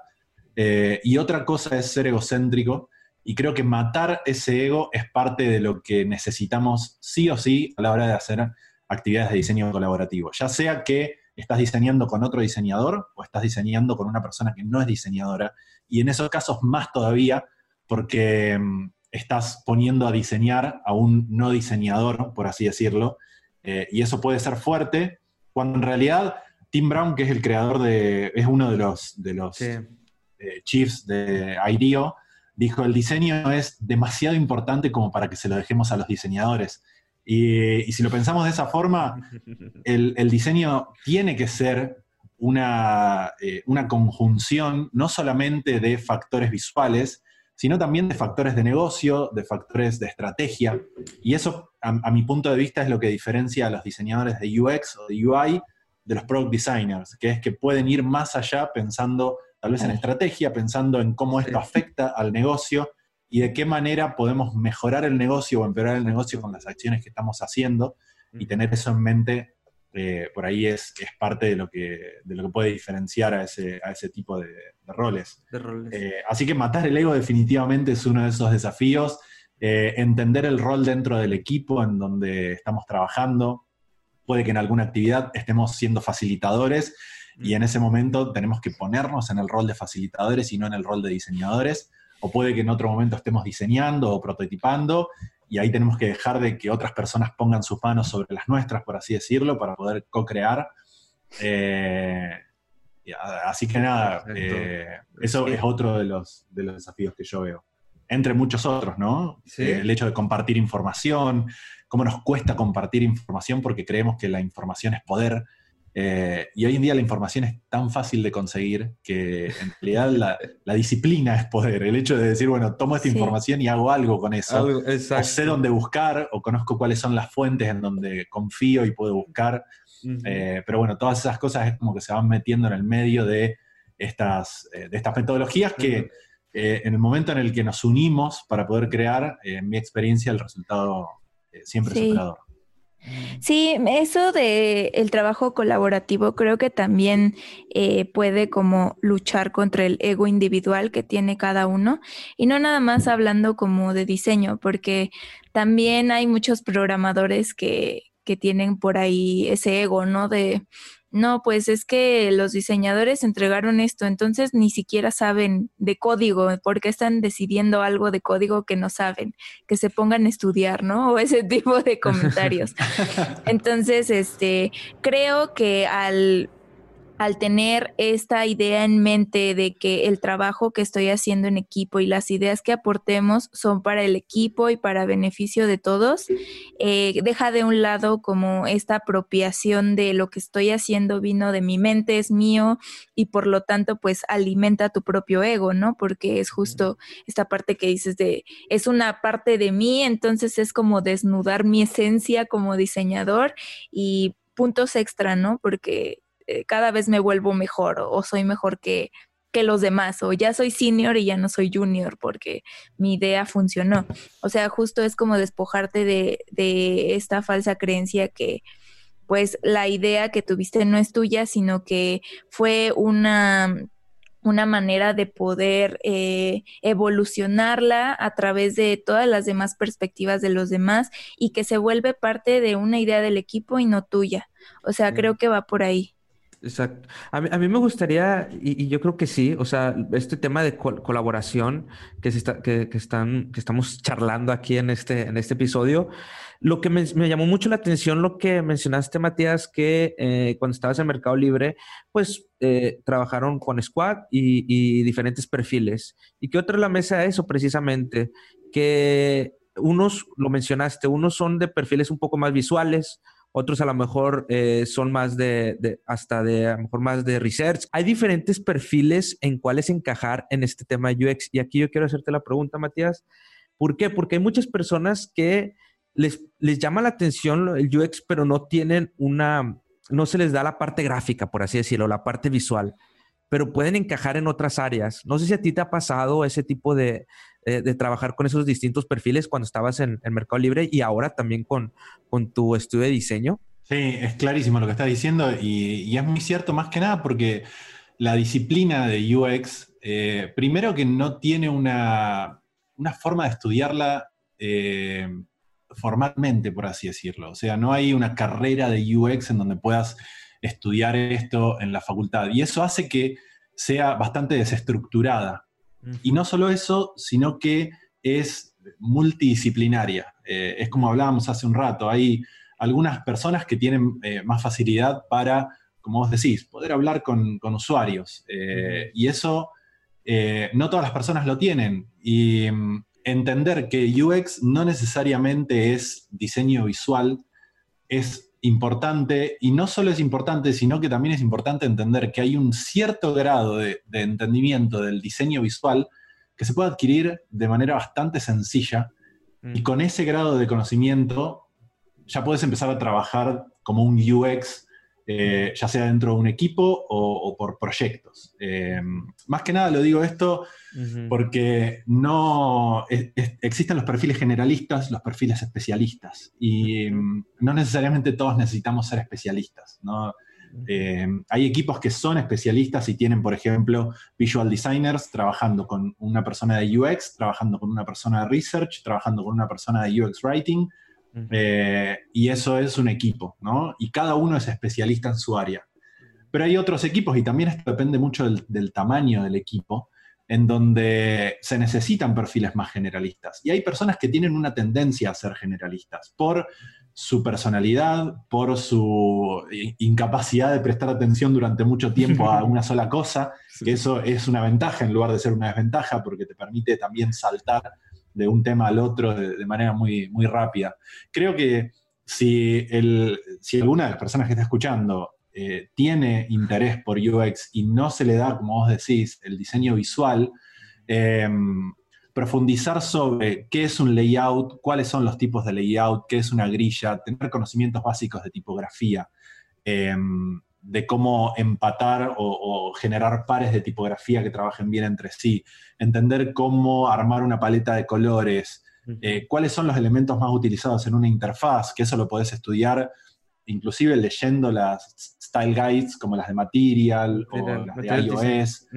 eh, y otra cosa es ser egocéntrico, y creo que matar ese ego es parte de lo que necesitamos sí o sí a la hora de hacer actividades de diseño colaborativo, ya sea que estás diseñando con otro diseñador o estás diseñando con una persona que no es diseñadora. Y en esos casos más todavía, porque mm, estás poniendo a diseñar a un no diseñador, por así decirlo, eh, y eso puede ser fuerte, cuando en realidad Tim Brown, que es el creador de, es uno de los, de los eh, chiefs de IDEO, dijo, el diseño es demasiado importante como para que se lo dejemos a los diseñadores. Y, si lo pensamos de esa forma, el, diseño tiene que ser una, eh, una, conjunción no solamente de factores visuales, sino también de factores de negocio, de factores de estrategia. Y eso, a, mi punto de vista, es lo que diferencia a los diseñadores de UX o de UI de los product designers, que es que pueden ir más allá pensando tal vez en estrategia, pensando en cómo esto afecta al negocio y de qué manera podemos mejorar el negocio o empeorar el negocio con las acciones que estamos haciendo y tener eso en mente, eh, por ahí es, es, parte de lo, que, de lo que puede diferenciar a ese, a ese tipo de, roles. Eh, así que matar el ego definitivamente es uno de esos desafíos. Eh, entender el rol dentro del equipo en donde estamos trabajando. Puede que en alguna actividad estemos siendo facilitadores y en ese momento tenemos que ponernos en el rol de facilitadores y no en el rol de diseñadores o puede que en otro momento estemos diseñando o prototipando y ahí tenemos que dejar de que otras personas pongan sus manos sobre las nuestras, por así decirlo, para poder co-crear. Eh, así que nada, eh, eso es otro de los, de los desafíos que yo veo. Entre muchos otros, ¿no? Eh, el hecho de compartir información, cómo nos cuesta compartir información porque creemos que la información es poder. Eh, y hoy en día la información es tan fácil de conseguir que en realidad la, disciplina es poder. El hecho de decir, bueno, tomo esta información y hago algo con eso. o sé dónde buscar, o conozco cuáles son las fuentes en donde confío y puedo buscar. Eh, pero bueno, todas esas cosas es como que se van metiendo en el medio de estas, eh, de estas metodologías que en el momento en el que nos unimos para poder crear, en mi experiencia, el resultado siempre es superador. Sí, eso de el trabajo colaborativo creo que también eh, puede como luchar contra el ego individual que tiene cada uno y no nada más hablando como de diseño, porque también hay muchos programadores que, que tienen por ahí ese ego, ¿no? De no, pues es que los diseñadores entregaron esto, entonces ni siquiera saben de código, porque están decidiendo algo de código que no saben, que se pongan a estudiar, ¿no? O ese tipo de comentarios. Entonces, este, creo que al al tener esta idea en mente de que el trabajo que estoy haciendo en equipo y las ideas que aportemos son para el equipo y para beneficio de todos, eh, deja de un lado como esta apropiación de lo que estoy haciendo vino de mi mente, es mío y por lo tanto pues alimenta tu propio ego, ¿no? Porque es justo esta parte que dices de, es una parte de mí, entonces es como desnudar mi esencia como diseñador y puntos extra, ¿no? Porque eh, cada vez me vuelvo mejor o, soy mejor que, que los demás o ya soy senior y ya no soy junior porque mi idea funcionó. O sea, justo es como despojarte de, de esta falsa creencia que pues la idea que tuviste no es tuya, sino que fue una una manera de poder eh, evolucionarla a través de todas las demás perspectivas de los demás y que se vuelve parte de una idea del equipo y no tuya. O sea, creo que va por ahí. Exacto. A mí, me gustaría, y, yo creo que sí, o sea, este tema de colaboración que, que, están, que estamos charlando aquí en este, en este episodio, lo que me, llamó mucho la atención, lo que mencionaste, Matías, que eh, cuando estabas en Mercado Libre, pues eh, trabajaron con Squad y, diferentes perfiles. ¿Y qué otra es la mesa de eso precisamente? Que unos, lo mencionaste, unos son de perfiles un poco más visuales, otros a lo mejor eh, son más de, hasta de, a lo mejor más de research. Hay diferentes perfiles en cuáles encajar en este tema UX. Y aquí yo quiero hacerte la pregunta, Matías. ¿Por qué? Porque hay muchas personas que les, les llama la atención el UX, pero no tienen una, no se les da la parte gráfica, por así decirlo, la parte visual, pero pueden encajar en otras áreas. No sé si a ti te ha pasado ese tipo de, eh, de trabajar con esos distintos perfiles cuando estabas en el Mercado Libre y ahora también con, con tu estudio de diseño? Sí, es clarísimo lo que estás diciendo y, es muy cierto más que nada porque la disciplina de UX, eh, primero que no tiene una, forma de estudiarla eh, formalmente, por así decirlo. O sea, no hay una carrera de UX en donde puedas estudiar esto en la facultad. Y eso hace que sea bastante desestructurada. Y no solo eso, sino que es multidisciplinaria. Eh, es como hablábamos hace un rato, hay algunas personas que tienen eh, más facilidad para, como vos decís, poder hablar con, usuarios. Eh, y eso no todas las personas lo tienen. Y mm, entender que UX no necesariamente es diseño visual, es importante, y no solo es importante, sino que también es importante entender que hay un cierto grado de, entendimiento del diseño visual que se puede adquirir de manera bastante sencilla, y mm. con ese grado de conocimiento ya puedes empezar a trabajar como un UX eh, ya sea dentro de un equipo o, por proyectos. Eh, más que nada lo digo esto porque no existen los perfiles generalistas, los perfiles especialistas, y mm, no necesariamente todos necesitamos ser especialistas. Eh, hay equipos que son especialistas y tienen, por ejemplo, visual designers trabajando con una persona de UX, trabajando con una persona de research, trabajando con una persona de UX writing, eh, y eso es un equipo, ¿no? Y cada uno es especialista en su área. Pero hay otros equipos, y también esto depende mucho del, tamaño del equipo, en donde se necesitan perfiles más generalistas. Y hay personas que tienen una tendencia a ser generalistas por su personalidad, por su incapacidad de prestar atención durante mucho tiempo a una sola cosa, que eso es una ventaja en lugar de ser una desventaja, porque te permite también saltar de un tema al otro de, manera muy, muy rápida. Creo que si, el, si alguna de las personas que está escuchando eh, tiene interés por UX y no se le da, como vos decís, el diseño visual, em, profundizar sobre qué es un layout, cuáles son los tipos de layout, qué es una grilla, tener conocimientos básicos de tipografía, em, de cómo empatar o, generar pares de tipografía que trabajen bien entre sí, entender cómo armar una paleta de colores, eh, cuáles son los elementos más utilizados en una interfaz, que eso lo podés estudiar inclusive leyendo las style guides como las de Material o las de iOS,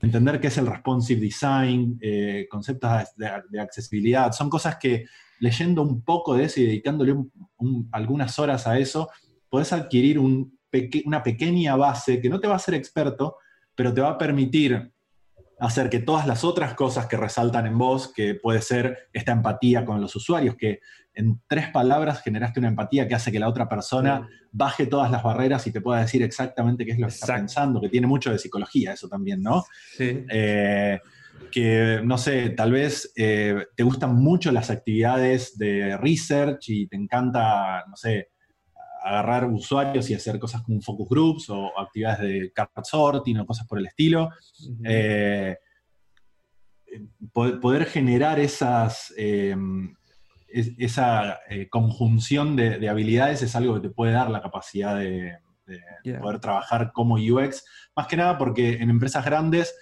entender qué es el responsive design, eh, conceptos de, accesibilidad, son cosas que leyendo un poco de eso y dedicándole algunas horas a eso, podés adquirir una pequeña base que no te va a hacer experto, pero te va a permitir hacer que todas las otras cosas que resaltan en vos, que puede ser esta empatía con los usuarios, que en tres palabras generaste una empatía que hace que la otra persona baje todas las barreras y te pueda decir exactamente qué es lo que está pensando, que tiene mucho de psicología eso también, ¿no? Sí. Eh, que, no sé, tal vez eh, te gustan mucho las actividades de research y te encanta, no sé, agarrar usuarios y hacer cosas como focus groups o, actividades de card sorting o cosas por el estilo. Eh, poder, generar esas, em, esa eh, conjunción de, habilidades es algo que te puede dar la capacidad de, poder trabajar como UX, más que nada porque en empresas grandes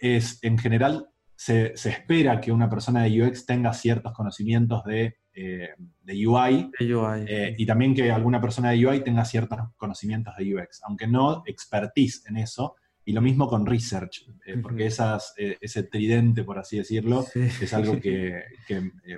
es en general se, se espera que una persona de UX tenga ciertos conocimientos de eh, de UI, eh, y también que alguna persona de UI tenga ciertos conocimientos de UX, aunque no expertise en eso, y lo mismo con research, eh, porque esas, ese tridente, por así decirlo, es algo que,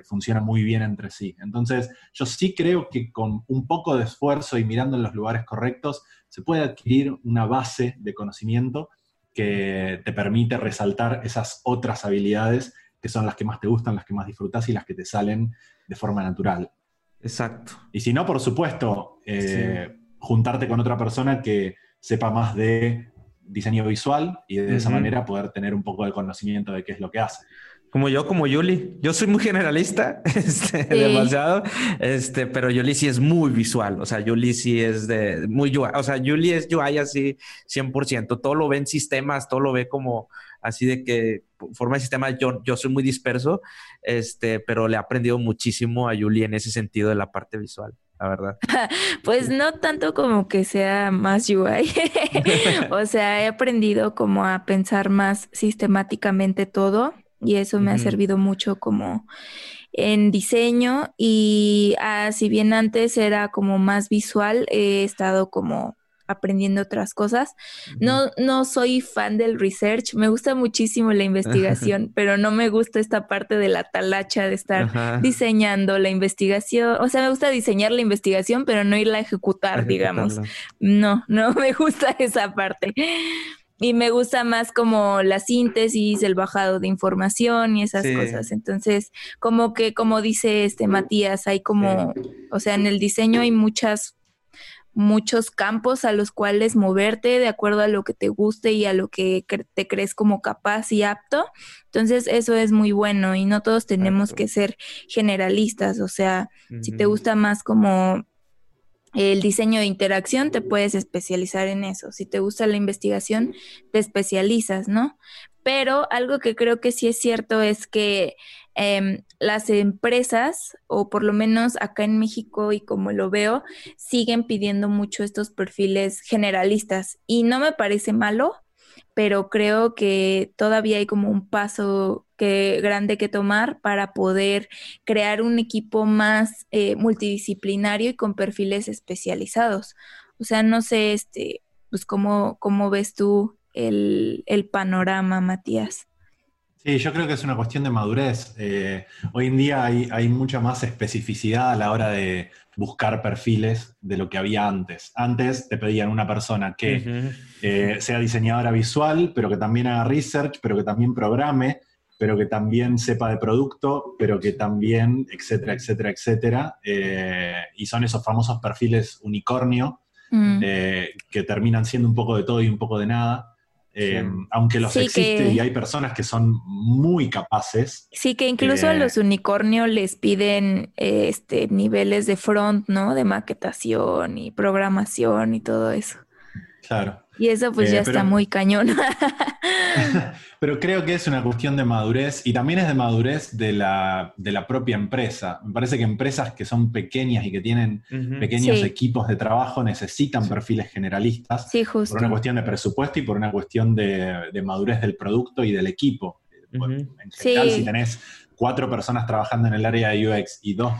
funciona muy bien entre sí. Entonces, yo sí creo que con un poco de esfuerzo y mirando en los lugares correctos, se puede adquirir una base de conocimiento que te permite resaltar esas otras habilidades que son las que más te gustan, las que más disfrutas y las que te salen de forma natural. Exacto. Y si no, por supuesto, eh, juntarte con otra persona que sepa más de diseño visual y de esa manera poder tener un poco de conocimiento de qué es lo que hace. Como yo, como Yuli. Yo soy muy generalista, este, demasiado, este, pero Yuli sí es muy visual. O sea, Yuli sí es de muy UI. O sea, Yuli es UI así 100%. Todo lo ve en sistemas, todo lo ve como así de que forma de sistema, yo, yo soy muy disperso, este, pero le he aprendido muchísimo a Yuli en ese sentido de la parte visual, la verdad. pues no tanto como que sea más UI, o sea, he aprendido como a pensar más sistemáticamente todo y eso me ha servido mucho como en diseño y ah, si bien antes era como más visual, he estado como aprendiendo otras cosas. No, no soy fan del research, me gusta muchísimo la investigación, pero no me gusta esta parte de la talacha de estar diseñando la investigación. O sea, me gusta diseñar la investigación, pero no irla a ejecutar, digamos. No, no me gusta esa parte. Y me gusta más como la síntesis, el bajado de información y esas cosas. Entonces, como que, como dice este Matías, hay como, o sea, en el diseño hay muchas muchos campos a los cuales moverte de acuerdo a lo que te guste y a lo que te crees como capaz y apto. Entonces eso es muy bueno y no todos tenemos que ser generalistas, o sea, si te gusta más como el diseño de interacción, te puedes especializar en eso. Si te gusta la investigación, te especializas, ¿no? Pero algo que creo que sí es cierto es que Em, las empresas, o por lo menos acá en México y como lo veo, siguen pidiendo mucho estos perfiles generalistas y no me parece malo, pero creo que todavía hay como un paso que, grande que tomar para poder crear un equipo más eh, multidisciplinario y con perfiles especializados. O sea, no sé, este, pues cómo, cómo ves tú el, el panorama, Matías. Sí, yo creo que es una cuestión de madurez. Eh, hoy en día hay, mucha más especificidad a la hora de buscar perfiles de lo que había antes. Antes te pedían una persona que eh, sea diseñadora visual, pero que también haga research, pero que también programe, pero que también sepa de producto, pero que también, etcétera, etcétera, etcétera. Eh, y son esos famosos perfiles unicornio mm. que terminan siendo un poco de todo y un poco de nada. Em, aunque los existe y hay personas que son muy capaces. Sí, que incluso a los unicornios les piden este niveles de front, ¿no? De maquetación y programación y todo eso. Claro. Y eso pues Eh, ya pero- está muy cañón. Pero creo que es una cuestión de madurez y también es de madurez de la, de la propia empresa. Me parece que empresas que son pequeñas y que tienen pequeños Sí. equipos de trabajo necesitan perfiles generalistas sí, por una cuestión de presupuesto y por una cuestión de, de madurez del producto y del equipo. En general, Sí. si tenés cuatro personas trabajando en el área de UX y dos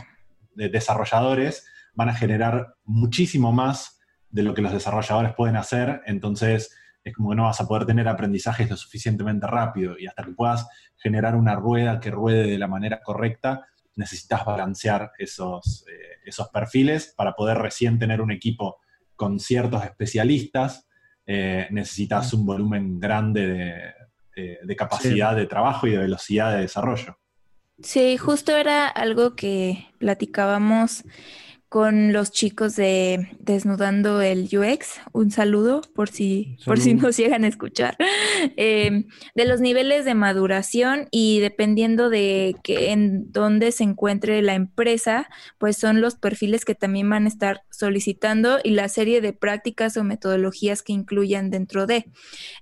de desarrolladores, van a generar muchísimo más de lo que los desarrolladores pueden hacer. Entonces, es como que no vas a poder tener aprendizajes lo suficientemente rápido y hasta que puedas generar una rueda que ruede de la manera correcta, necesitas balancear esos, eh, esos perfiles para poder recién tener un equipo con ciertos especialistas. eh, necesitas un volumen grande de, de- de capacidad de trabajo y de velocidad de desarrollo. Sí, justo era algo que platicábamos con los chicos de Desnudando el UX. Un saludo por si, por si nos llegan a escuchar. Eh, de los niveles de maduración y dependiendo de que en dónde se encuentre la empresa, pues son los perfiles que también van a estar solicitando y la serie de prácticas o metodologías que incluyan dentro de.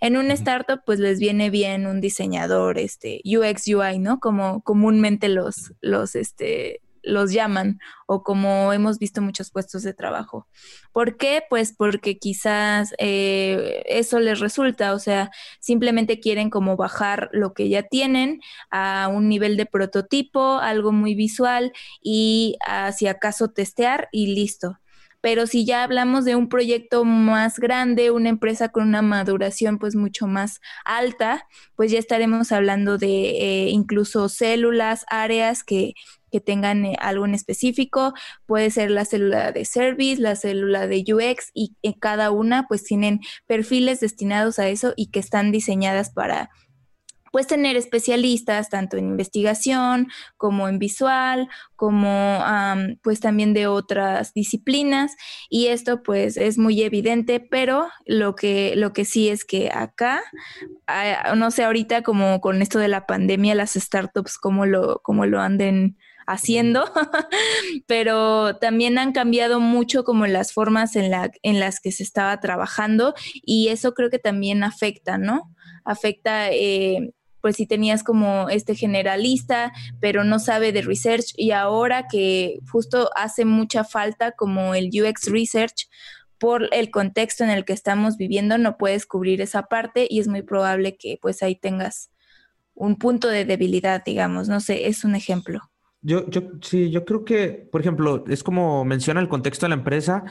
En un startup, pues les viene bien un diseñador, este, UX, UI, ¿no? Como comúnmente los, los, este, los llaman o como hemos visto muchos puestos de trabajo. ¿Por qué? Pues porque quizás eh, eso les resulta, o sea, simplemente quieren como bajar lo que ya tienen a un nivel de prototipo, algo muy visual y ah, si acaso testear y listo. Pero si ya hablamos de un proyecto más grande, una empresa con una maduración pues mucho más alta, pues ya estaremos hablando de eh, incluso células, áreas que, que tengan eh, algo en específico. Puede ser la célula de service, la célula de UX y eh, cada una pues tienen perfiles destinados a eso y que están diseñadas para pues tener especialistas tanto en investigación como en visual, como am, pues también de otras disciplinas y esto pues es muy evidente, pero lo que, lo que sí es que acá, no sé ahorita como con esto de la pandemia, las startups cómo lo, cómo lo anden haciendo, pero también han cambiado mucho como las formas en, la, en las que se estaba trabajando y eso creo que también afecta, ¿no? Afecta, eh, pues si tenías como este generalista, pero no sabe de research y ahora que justo hace mucha falta como el UX research por el contexto en el que estamos viviendo, no puedes cubrir esa parte y es muy probable que pues ahí tengas un punto de debilidad, digamos, no sé, es un ejemplo. Yo, yo, sí, yo creo que, por ejemplo, es como menciona el contexto de la empresa,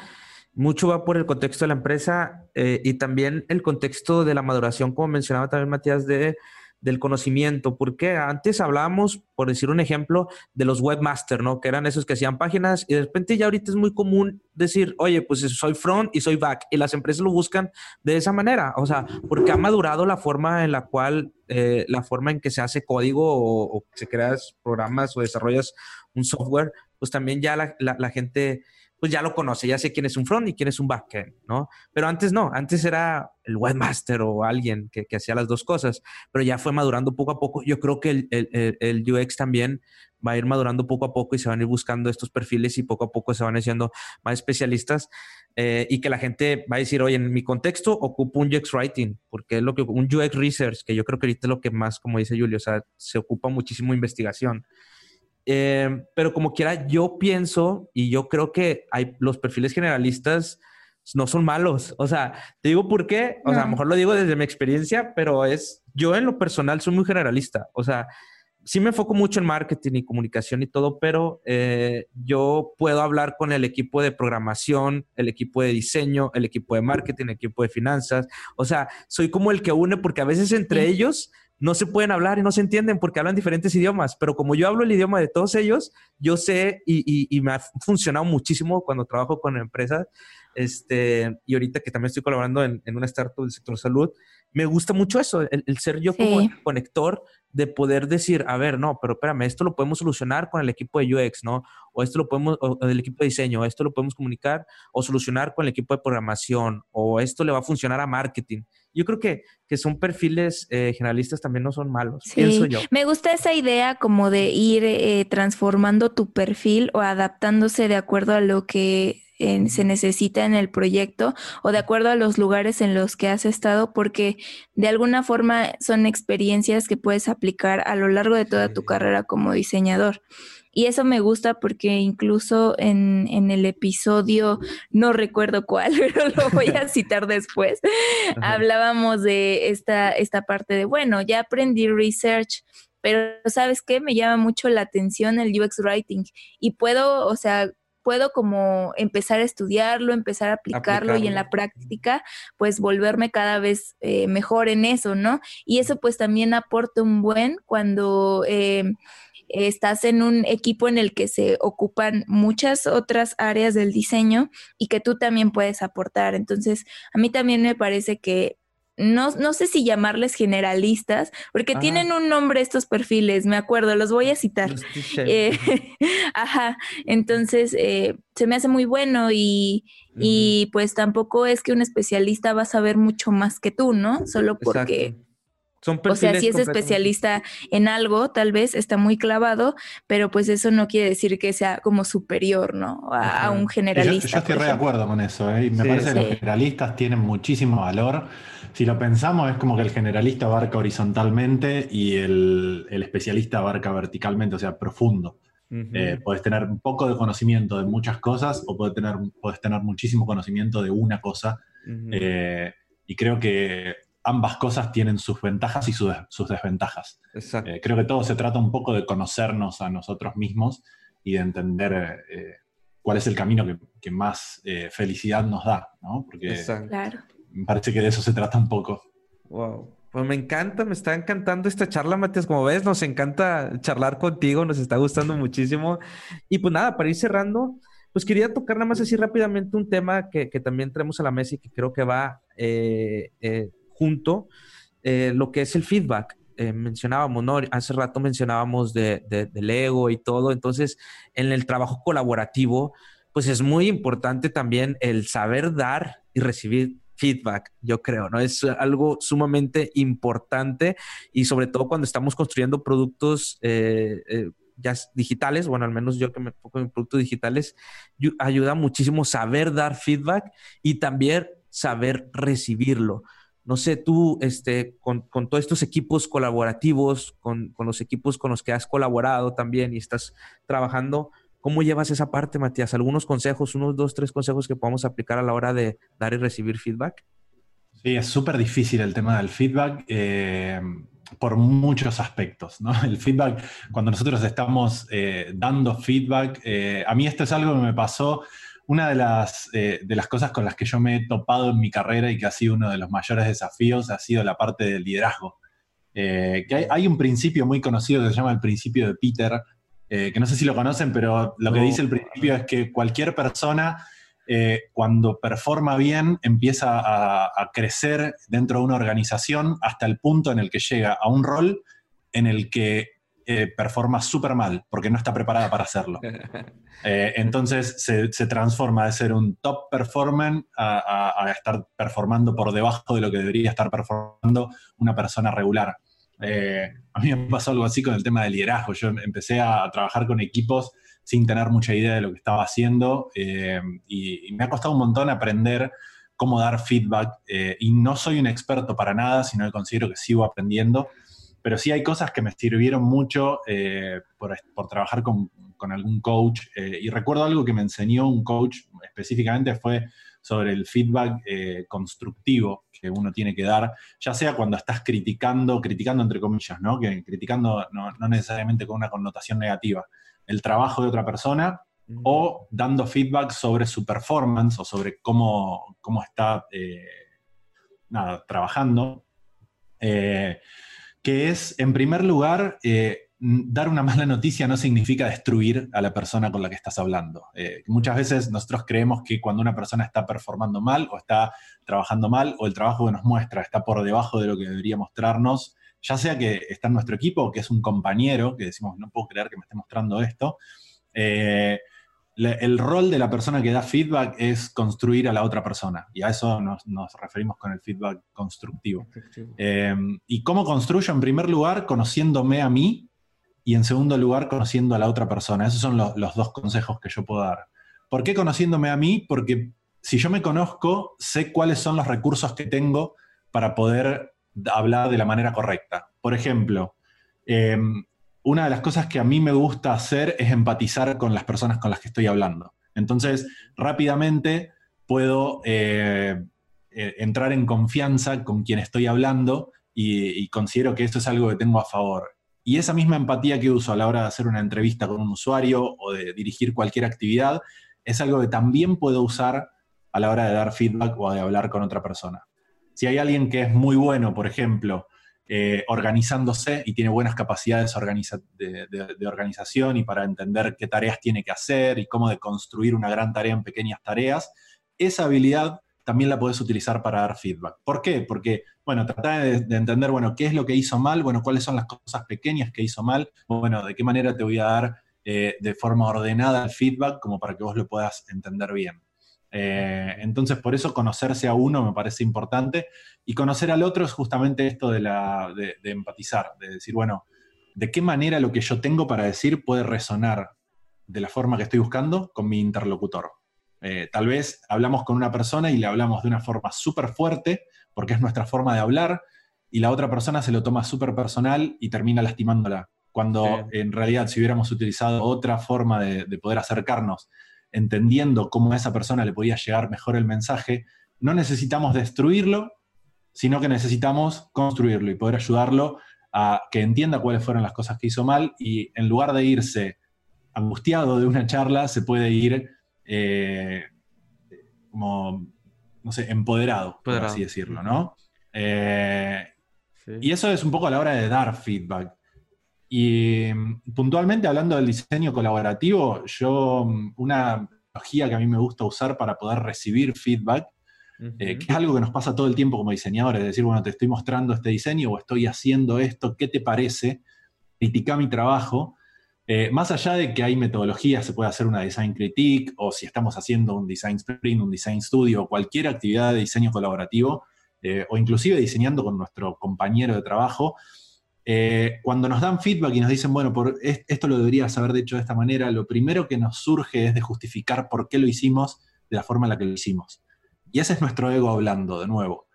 mucho va por el contexto de la empresa eh, y también el contexto de la maduración, como mencionaba también Matías, de, del conocimiento, porque antes hablábamos, por decir un ejemplo, de los webmasters, ¿no? Que eran esos que hacían páginas y de repente ya ahorita es muy común decir, oye, pues soy front y soy back, y las empresas lo buscan de esa manera, o sea, porque ha madurado la forma en la cual, eh, la forma en que se hace código o, se creas programas o desarrollas un software, pues también ya la, la gente pues ya lo conoce, ya sé quién es un front y quién es un backend, ¿no? Pero antes no, antes era el webmaster o alguien que, que hacía las dos cosas, pero ya fue madurando poco a poco. Yo creo que el, el, el, UX también va a ir madurando poco a poco y se van a ir buscando estos perfiles y poco a poco se van haciendo más especialistas eh, y que la gente va a decir, oye, en mi contexto ocupo un UX Writing, porque es lo que un UX Research, que yo creo que ahorita es lo que más, como dice Julio, o sea, se ocupa muchísimo investigación. Eh, pero como quiera, yo pienso y yo creo que hay los perfiles generalistas no son malos. O sea, te digo por qué. O no. sea, a lo mejor lo digo desde mi experiencia, pero es yo en lo personal soy muy generalista. O sea, sí me enfoco mucho en marketing y comunicación y todo, pero eh, yo puedo hablar con el equipo de programación, el equipo de diseño, el equipo de marketing, el equipo de finanzas. O sea, soy como el que une porque a veces entre ellos no se pueden hablar y no se entienden porque hablan diferentes idiomas, pero como yo hablo el idioma de todos ellos, yo sé y, y, y me ha funcionado muchísimo cuando trabajo con empresas, este, y ahorita que también estoy colaborando en, en una startup del sector salud, me gusta mucho eso, el, el ser yo sí. como el conector de poder decir, a ver, no, pero espérame, esto lo podemos solucionar con el equipo de UX, ¿no? O esto lo podemos, o el equipo de diseño, esto lo podemos comunicar o solucionar con el equipo de programación, o esto le va a funcionar a marketing. Yo creo que, que son perfiles eh, generalistas también no son malos, sí. pienso yo. Me gusta esa idea como de ir eh, transformando tu perfil o adaptándose de acuerdo a lo que se necesita en el proyecto o de acuerdo a los lugares en los que has estado, porque de alguna forma son experiencias que puedes aplicar a lo largo de toda tu carrera como diseñador. Y eso me gusta porque incluso en, en, el episodio, no recuerdo cuál, pero lo voy a citar después, hablábamos de esta, esta parte de, bueno, ya aprendí research, pero ¿sabes qué? Me llama mucho la atención el UX Writing y puedo, o sea, puedo como empezar a estudiarlo, empezar a aplicarlo, y en la práctica, pues volverme cada vez eh, mejor en eso, ¿no? Y eso pues también aporta un buen cuando... Eh, estás en un equipo en el que se ocupan muchas otras áreas del diseño y que tú también puedes aportar. Entonces, a mí también me parece que no, no sé si llamarles generalistas, porque tienen un nombre estos perfiles, me acuerdo, los voy a citar. Eh, ajá, entonces eh, se me hace muy bueno y, y, pues tampoco es que un especialista va a saber mucho más que tú, ¿no? Solo porque o sea, si es especialista en algo, tal vez está muy clavado, pero pues eso no quiere decir que sea como superior, ¿no? A, un generalista. Yo, estoy re de acuerdo con eso, ¿eh? Y me parece que los generalistas tienen muchísimo valor. Si lo pensamos, es como que el generalista abarca horizontalmente y el, especialista abarca verticalmente, o sea, profundo. Eh, puedes tener un poco de conocimiento de muchas cosas o puedes tener, puedes tener muchísimo conocimiento de una cosa. Eh, y creo que ambas cosas tienen sus ventajas y sus, desventajas. Eh, creo que todo se trata un poco de conocernos a nosotros mismos y de entender eh, cuál es el camino que, más eh, felicidad nos da, ¿no? Porque me parece que de eso se trata un poco. Wow. Pues me encanta, me está encantando esta charla, Matías. Como ves, nos encanta charlar contigo, nos está gustando muchísimo. Y pues nada, para ir cerrando, pues quería tocar nada más así rápidamente un tema que, también traemos a la mesa y que creo que va junto eh, lo que es el feedback. Eh, mencionábamos, ¿no? Hace rato mencionábamos de, del ego y todo. Entonces, en el trabajo colaborativo, pues es muy importante también el saber dar y recibir feedback, yo creo, ¿no? Es algo sumamente importante y sobre todo cuando estamos construyendo productos eh, ya digitales, bueno, al menos yo que me enfoco en productos digitales, ayuda muchísimo saber dar feedback y también saber recibirlo. No sé, tú, este, con, todos estos equipos colaborativos, con, los equipos con los que has colaborado también y estás trabajando, ¿cómo llevas esa parte, Matías? ¿Algunos consejos, unos dos, tres consejos que podamos aplicar a la hora de dar y recibir feedback? Sí, es súper difícil el tema del feedback eh, por muchos aspectos. El feedback, cuando nosotros estamos eh, dando feedback, eh, a mí esto es algo que me pasó una de las, de las cosas con las que yo me he topado en mi carrera y que ha sido uno de los mayores desafíos ha sido la parte del liderazgo. Que hay, un principio muy conocido que se llama el principio de Peter, eh, que no sé si lo conocen, pero lo que dice el principio es que cualquier persona cuando performa bien empieza a, a, crecer dentro de una organización hasta el punto en el que llega a un rol en el que performa súper mal porque no está preparada para hacerlo. Eh, entonces se, transforma de ser un top performer a, estar performando por debajo de lo que debería estar performando una persona regular. Eh, a mí me pasó algo así con el tema del liderazgo. Yo empecé a trabajar con equipos sin tener mucha idea de lo que estaba haciendo eh, y, me ha costado un montón aprender cómo dar feedback y no soy un experto para nada, sino que considero que sigo aprendiendo pero sí hay cosas que me sirvieron mucho por, por, trabajar con, algún coach. Eh, y recuerdo algo que me enseñó un coach específicamente fue sobre el feedback eh, constructivo que uno tiene que dar, ya sea cuando estás criticando, criticando entre comillas, ¿no? Que criticando no, necesariamente con una connotación negativa, el trabajo de otra persona o dando feedback sobre su performance o sobre cómo, cómo está eh, nada, trabajando. que es, en primer lugar, dar una mala noticia no significa destruir a la persona con la que estás hablando. Eh, muchas veces nosotros creemos que cuando una persona está performando mal o está trabajando mal o el trabajo que nos muestra está por debajo de lo que debería mostrarnos, ya sea que está en nuestro equipo o que es un compañero, que decimos, no puedo creer que me esté mostrando esto, eh, el rol de la persona que da feedback es construir a la otra persona y a eso nos, referimos con el feedback constructivo. Eh, ¿Y cómo construyo? En primer lugar, conociéndome a mí y en segundo lugar, conociendo a la otra persona. Esos son los, dos consejos que yo puedo dar. ¿Por qué conociéndome a mí? Porque si yo me conozco, sé cuáles son los recursos que tengo para poder hablar de la manera correcta. Por ejemplo, em, una de las cosas que a mí me gusta hacer es empatizar con las personas con las que estoy hablando. Entonces, rápidamente puedo eh, eh, entrar en confianza con quien estoy hablando y, considero que esto es algo que tengo a favor. Y esa misma empatía que uso a la hora de hacer una entrevista con un usuario o de dirigir cualquier actividad es algo que también puedo usar a la hora de dar feedback o de hablar con otra persona. Si hay alguien que es muy bueno, por ejemplo, eh, organizándose y tiene buenas capacidades de, de, organización y para entender qué tareas tiene que hacer y cómo de construir una gran tarea en pequeñas tareas, esa habilidad también la puedes utilizar para dar feedback. ¿Por qué? Porque, bueno, trata de, entender, bueno, qué es lo que hizo mal, bueno, cuáles son las cosas pequeñas que hizo mal, bueno, de qué manera te voy a dar eh, de forma ordenada el feedback como para que vos lo puedas entender bien. Eh, entonces, por eso conocerse a uno me parece importante y conocer al otro es justamente esto de, la, de, empatizar, de decir, bueno, ¿de qué manera lo que yo tengo para decir puede resonar de la forma que estoy buscando con mi interlocutor? Eh, tal vez hablamos con una persona y le hablamos de una forma súper fuerte, porque es nuestra forma de hablar, y la otra persona se lo toma súper personal y termina lastimándola. Cuando en realidad si hubiéramos utilizado otra forma de, de poder acercarnos entendiendo cómo a esa persona le podía llegar mejor el mensaje, no necesitamos destruirlo, sino que necesitamos construirlo y poder ayudarlo a que entienda cuáles fueron las cosas que hizo mal y en lugar de irse angustiado de una charla, se puede ir eh, como, no sé, empoderado, por así decirlo, ¿no? Eh, y eso es un poco a la hora de dar feedback. Y mm, puntualmente hablando del diseño colaborativo, yo mm, una tecnología que a mí me gusta usar para poder recibir feedback, eh, que es algo que nos pasa todo el tiempo como diseñadores, es decir, bueno, te estoy mostrando este diseño o estoy haciendo esto, ¿qué te parece? Critica mi trabajo. Eh, más allá de que hay metodologías, se puede hacer una design critique, o si estamos haciendo un design sprint, un design studio, cualquier actividad de diseño colaborativo, eh, o inclusive diseñando con nuestro compañero de trabajo, eh, cuando nos dan feedback y nos dicen, bueno, por esto lo deberías haber dicho de esta manera, lo primero que nos surge es de justificar por qué lo hicimos de la forma en la que lo hicimos. Y ese es nuestro ego hablando, de nuevo.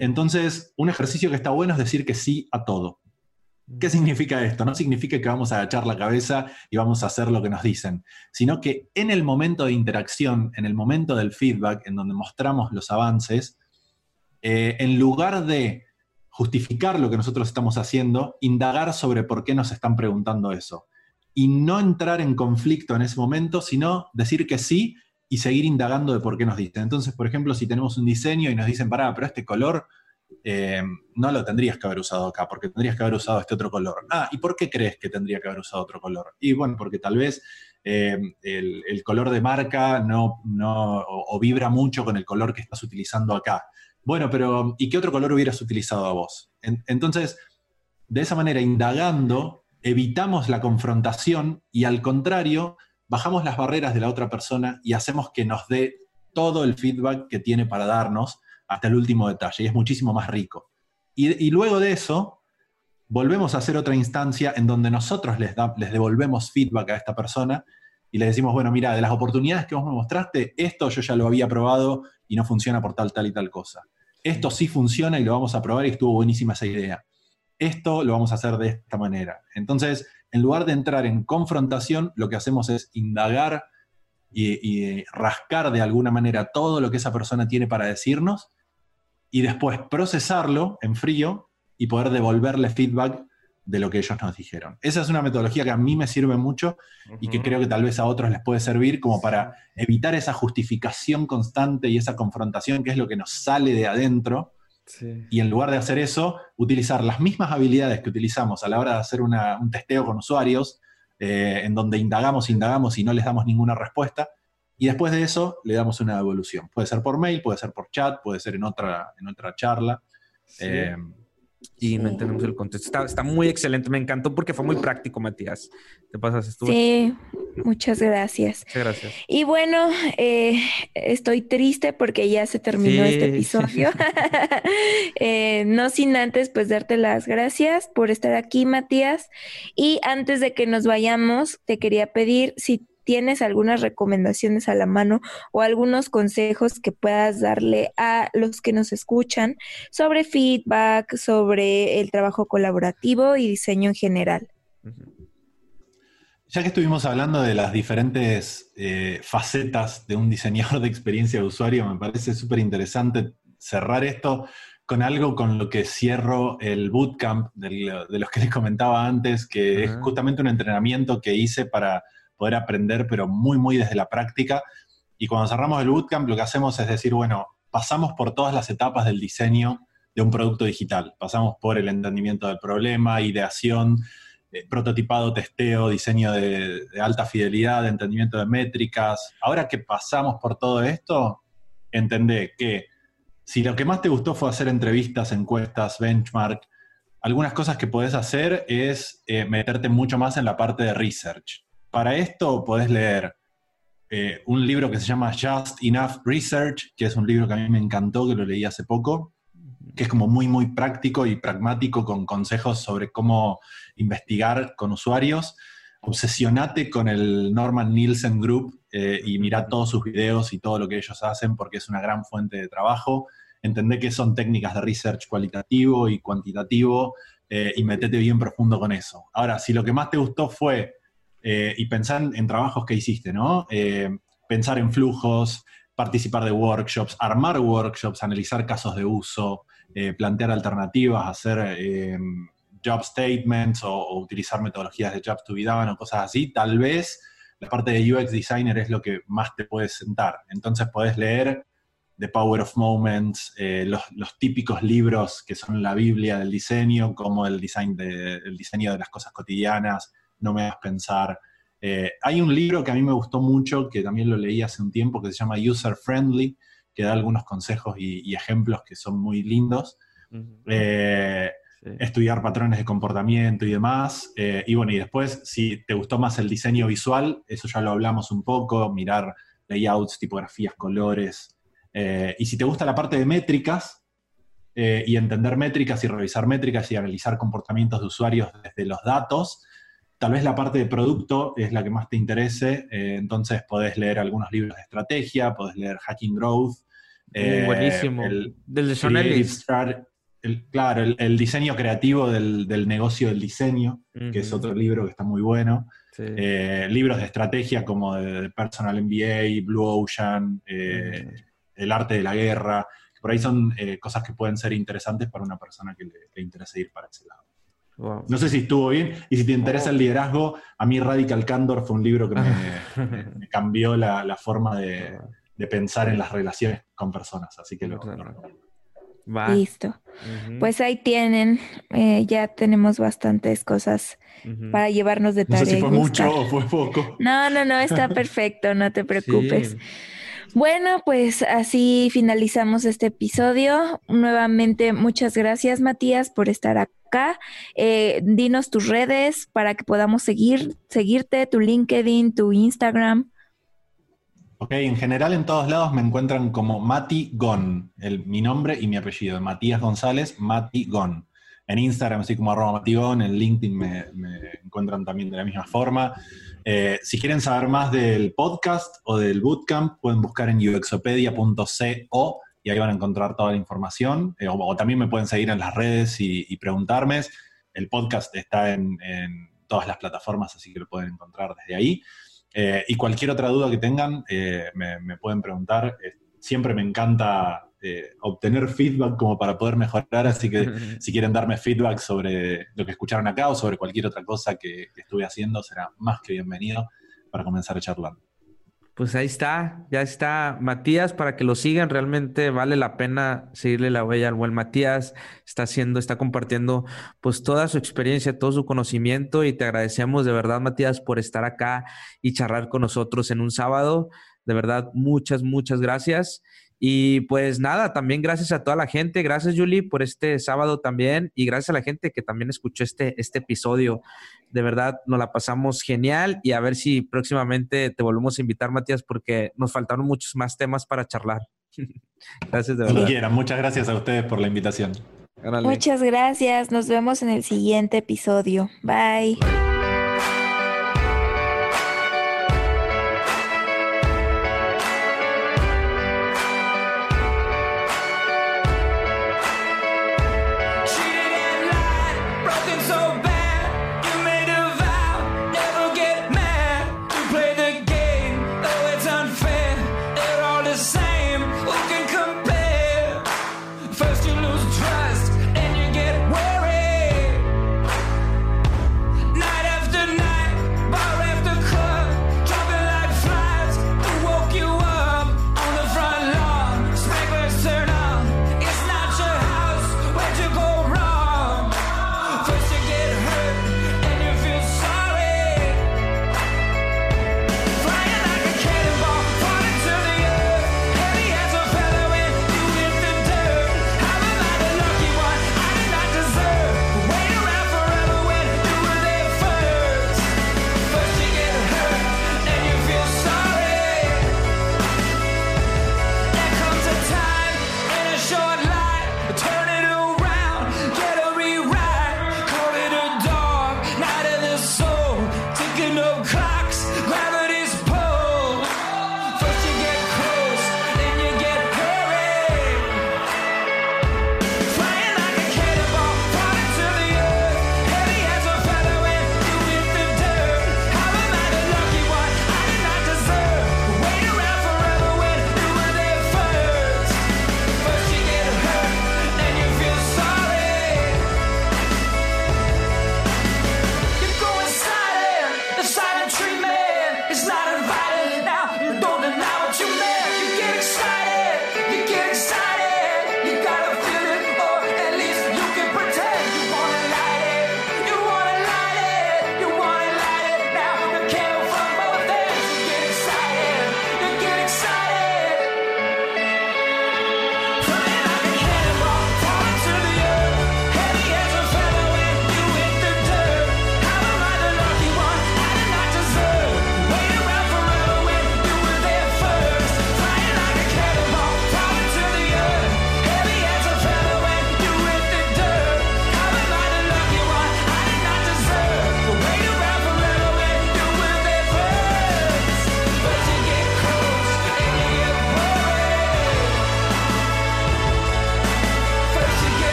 Entonces, un ejercicio que está bueno es decir que sí a todo. ¿Qué significa esto? No significa que vamos a agachar la cabeza y vamos a hacer lo que nos dicen, sino que en el momento de interacción, en el momento del feedback, en donde mostramos los avances, eh, en lugar de justificar lo que nosotros estamos haciendo, indagar sobre por qué nos están preguntando eso. Y no entrar en conflicto en ese momento, sino decir que sí y seguir indagando de por qué nos dicen. Entonces, por ejemplo, si tenemos un diseño y nos dicen, pará, pero este color eh, no lo tendrías que haber usado acá, porque tendrías que haber usado este otro color. Ah, ¿y por qué crees que tendría que haber usado otro color? Y bueno, porque tal vez eh, el, color de marca no, no o, vibra mucho con el color que estás utilizando acá. Bueno, pero ¿y qué otro color hubieras utilizado a vos? entonces, de esa manera, indagando, evitamos la confrontación y al contrario, bajamos las barreras de la otra persona y hacemos que nos dé todo el feedback que tiene para darnos hasta el último detalle y es muchísimo más rico. Y, luego de eso, volvemos a hacer otra instancia en donde nosotros les, les devolvemos feedback a esta persona y le decimos, bueno, mira, de las oportunidades que vos me mostraste, esto yo ya lo había probado y no funciona por tal, tal y tal cosa. Esto sí funciona y lo vamos a probar y estuvo buenísima esa idea. Esto lo vamos a hacer de esta manera. Entonces, en lugar de entrar en confrontación, lo que hacemos es indagar y, rascar de alguna manera todo lo que esa persona tiene para decirnos y después procesarlo en frío y poder devolverle feedback de lo que ellos nos dijeron. Esa es una metodología que a mí me sirve mucho y que creo que tal vez a otros les puede servir como para evitar esa justificación constante y esa confrontación que es lo que nos sale de adentro. Y en lugar de hacer eso, utilizar las mismas habilidades que utilizamos a la hora de hacer un testeo con usuarios, eh, en donde indagamos, indagamos y no les damos ninguna respuesta. Y después de eso le damos una devolución. Puede ser por mail, puede ser por chat, puede ser en otra, en otra charla. Eh, y no entendemos el contexto. Está, muy excelente, me encantó porque fue muy práctico, Matías. ¿Te pasas? Estuvo? Sí, muchas gracias. Muchas gracias. Y bueno, eh, estoy triste porque ya se terminó este episodio. Eh, no sin antes, pues, darte las gracias por estar aquí, Matías. Y antes de que nos vayamos, te quería pedir si tienes algunas recomendaciones a la mano o algunos consejos que puedas darle a los que nos escuchan sobre feedback, sobre el trabajo colaborativo y diseño en general. Ya que estuvimos hablando de las diferentes eh, facetas de un diseñador de experiencia de usuario, me parece súper interesante cerrar esto con algo con lo que cierro el bootcamp de los que les comentaba antes, que es justamente un entrenamiento que hice para poder aprender, pero muy, muy desde la práctica. Y cuando cerramos el bootcamp, lo que hacemos es decir, bueno, pasamos por todas las etapas del diseño de un producto digital. Pasamos por el entendimiento del problema, ideación, eh, prototipado, testeo, diseño de, alta fidelidad, entendimiento de métricas. Ahora que pasamos por todo esto, entendé que si lo que más te gustó fue hacer entrevistas, encuestas, benchmark, algunas cosas que podés hacer es eh, meterte mucho más en la parte de research. Para esto podés leer eh, un libro que se llama Just Enough Research, que es un libro que a mí me encantó, que lo leí hace poco, que es como muy, muy práctico y pragmático con consejos sobre cómo investigar con usuarios. Obsesionate con el Norman Nielsen Group eh, y mira todos sus videos y todo lo que ellos hacen porque es una gran fuente de trabajo. Entendé que son técnicas de research cualitativo y cuantitativo eh, y metete bien profundo con eso. Ahora, si lo que más te gustó fue, eh, y pensar en, trabajos que hiciste, ¿no? pensar en flujos, participar de workshops, armar workshops, analizar casos de uso, eh, plantear alternativas, hacer eh, job statements o, utilizar metodologías de jobs to be done o cosas así, tal vez la parte de UX designer es lo que más te puede sentar. Entonces podés leer The Power of Moments, eh, los, típicos libros que son la Biblia del diseño, como el, design el diseño de las cosas cotidianas, No me hagas pensar. hay un libro que a mí me gustó mucho, que también lo leí hace un tiempo, que se llama User Friendly, que da algunos consejos y, ejemplos que son muy lindos. Eh, estudiar patrones de comportamiento y demás. Eh, y bueno, y después, si te gustó más el diseño visual, eso ya lo hablamos un poco, mirar layouts, tipografías, colores. Eh, y si te gusta la parte de métricas, y entender métricas y revisar métricas y analizar comportamientos de usuarios desde los datos, tal vez la parte de producto es la que más te interese, entonces podés leer algunos libros de estrategia, podés leer Hacking Growth, eh, buenísimo. El, del de el, claro, el, diseño creativo del, negocio del diseño, que es otro libro que está muy bueno. Eh, libros de estrategia como de, Personal MBA, Blue Ocean, eh, El arte de la guerra. Por ahí son cosas que pueden ser interesantes para una persona que le, interese ir para ese lado. No sé si estuvo bien. Y si te interesa el liderazgo, a mí Radical Candor fue un libro que me, cambió la forma de, de pensar en las relaciones con personas. Así que lo, Listo. Pues ahí tienen, eh, ya tenemos bastantes cosas para llevarnos de tarea. No sé si fue mucho o fue poco. No, no, no, está perfecto, no te preocupes. Bueno, pues así finalizamos este episodio. Nuevamente, muchas gracias, Matías, por estar acá. Eh, dinos tus redes para que podamos seguir, seguirte, tu LinkedIn, tu Instagram. Ok, en general en todos lados me encuentran como Mati Gon, el, mi nombre y mi apellido, Matías González, Mati Gon. En Instagram, así como arroba Gon, en LinkedIn me, encuentran también de la misma forma. Eh, si quieren saber más del podcast o del bootcamp, pueden buscar en uxopedia.co y ahí van a encontrar toda la información. Eh, o, también me pueden seguir en las redes y, preguntarme. El podcast está en todas las plataformas, así que lo pueden encontrar desde ahí. Eh, y cualquier otra duda que tengan, me, pueden preguntar. Siempre me encanta obtener feedback como para poder mejorar, así que si quieren darme feedback sobre lo que escucharon acá o sobre cualquier otra cosa que, que estuve haciendo, será más que bienvenido para comenzar a charlar. Pues ahí está, ya está Matías para que lo sigan. Realmente vale la pena seguirle la huella al buen Matías. Está haciendo, está compartiendo pues toda su experiencia, todo su conocimiento y te agradecemos de verdad Matías por estar acá y charlar con nosotros en un sábado. De verdad, muchas, muchas gracias. Y pues nada, también gracias a toda la gente, gracias Julie por este sábado también y gracias a la gente que también escuchó este, este episodio. De verdad, nos la pasamos genial y a ver si próximamente te volvemos a invitar, Matías, porque nos faltaron muchos más temas para charlar. gracias de verdad. Muchas gracias a ustedes por la invitación. Muchas gracias. Nos vemos en el siguiente episodio. Bye.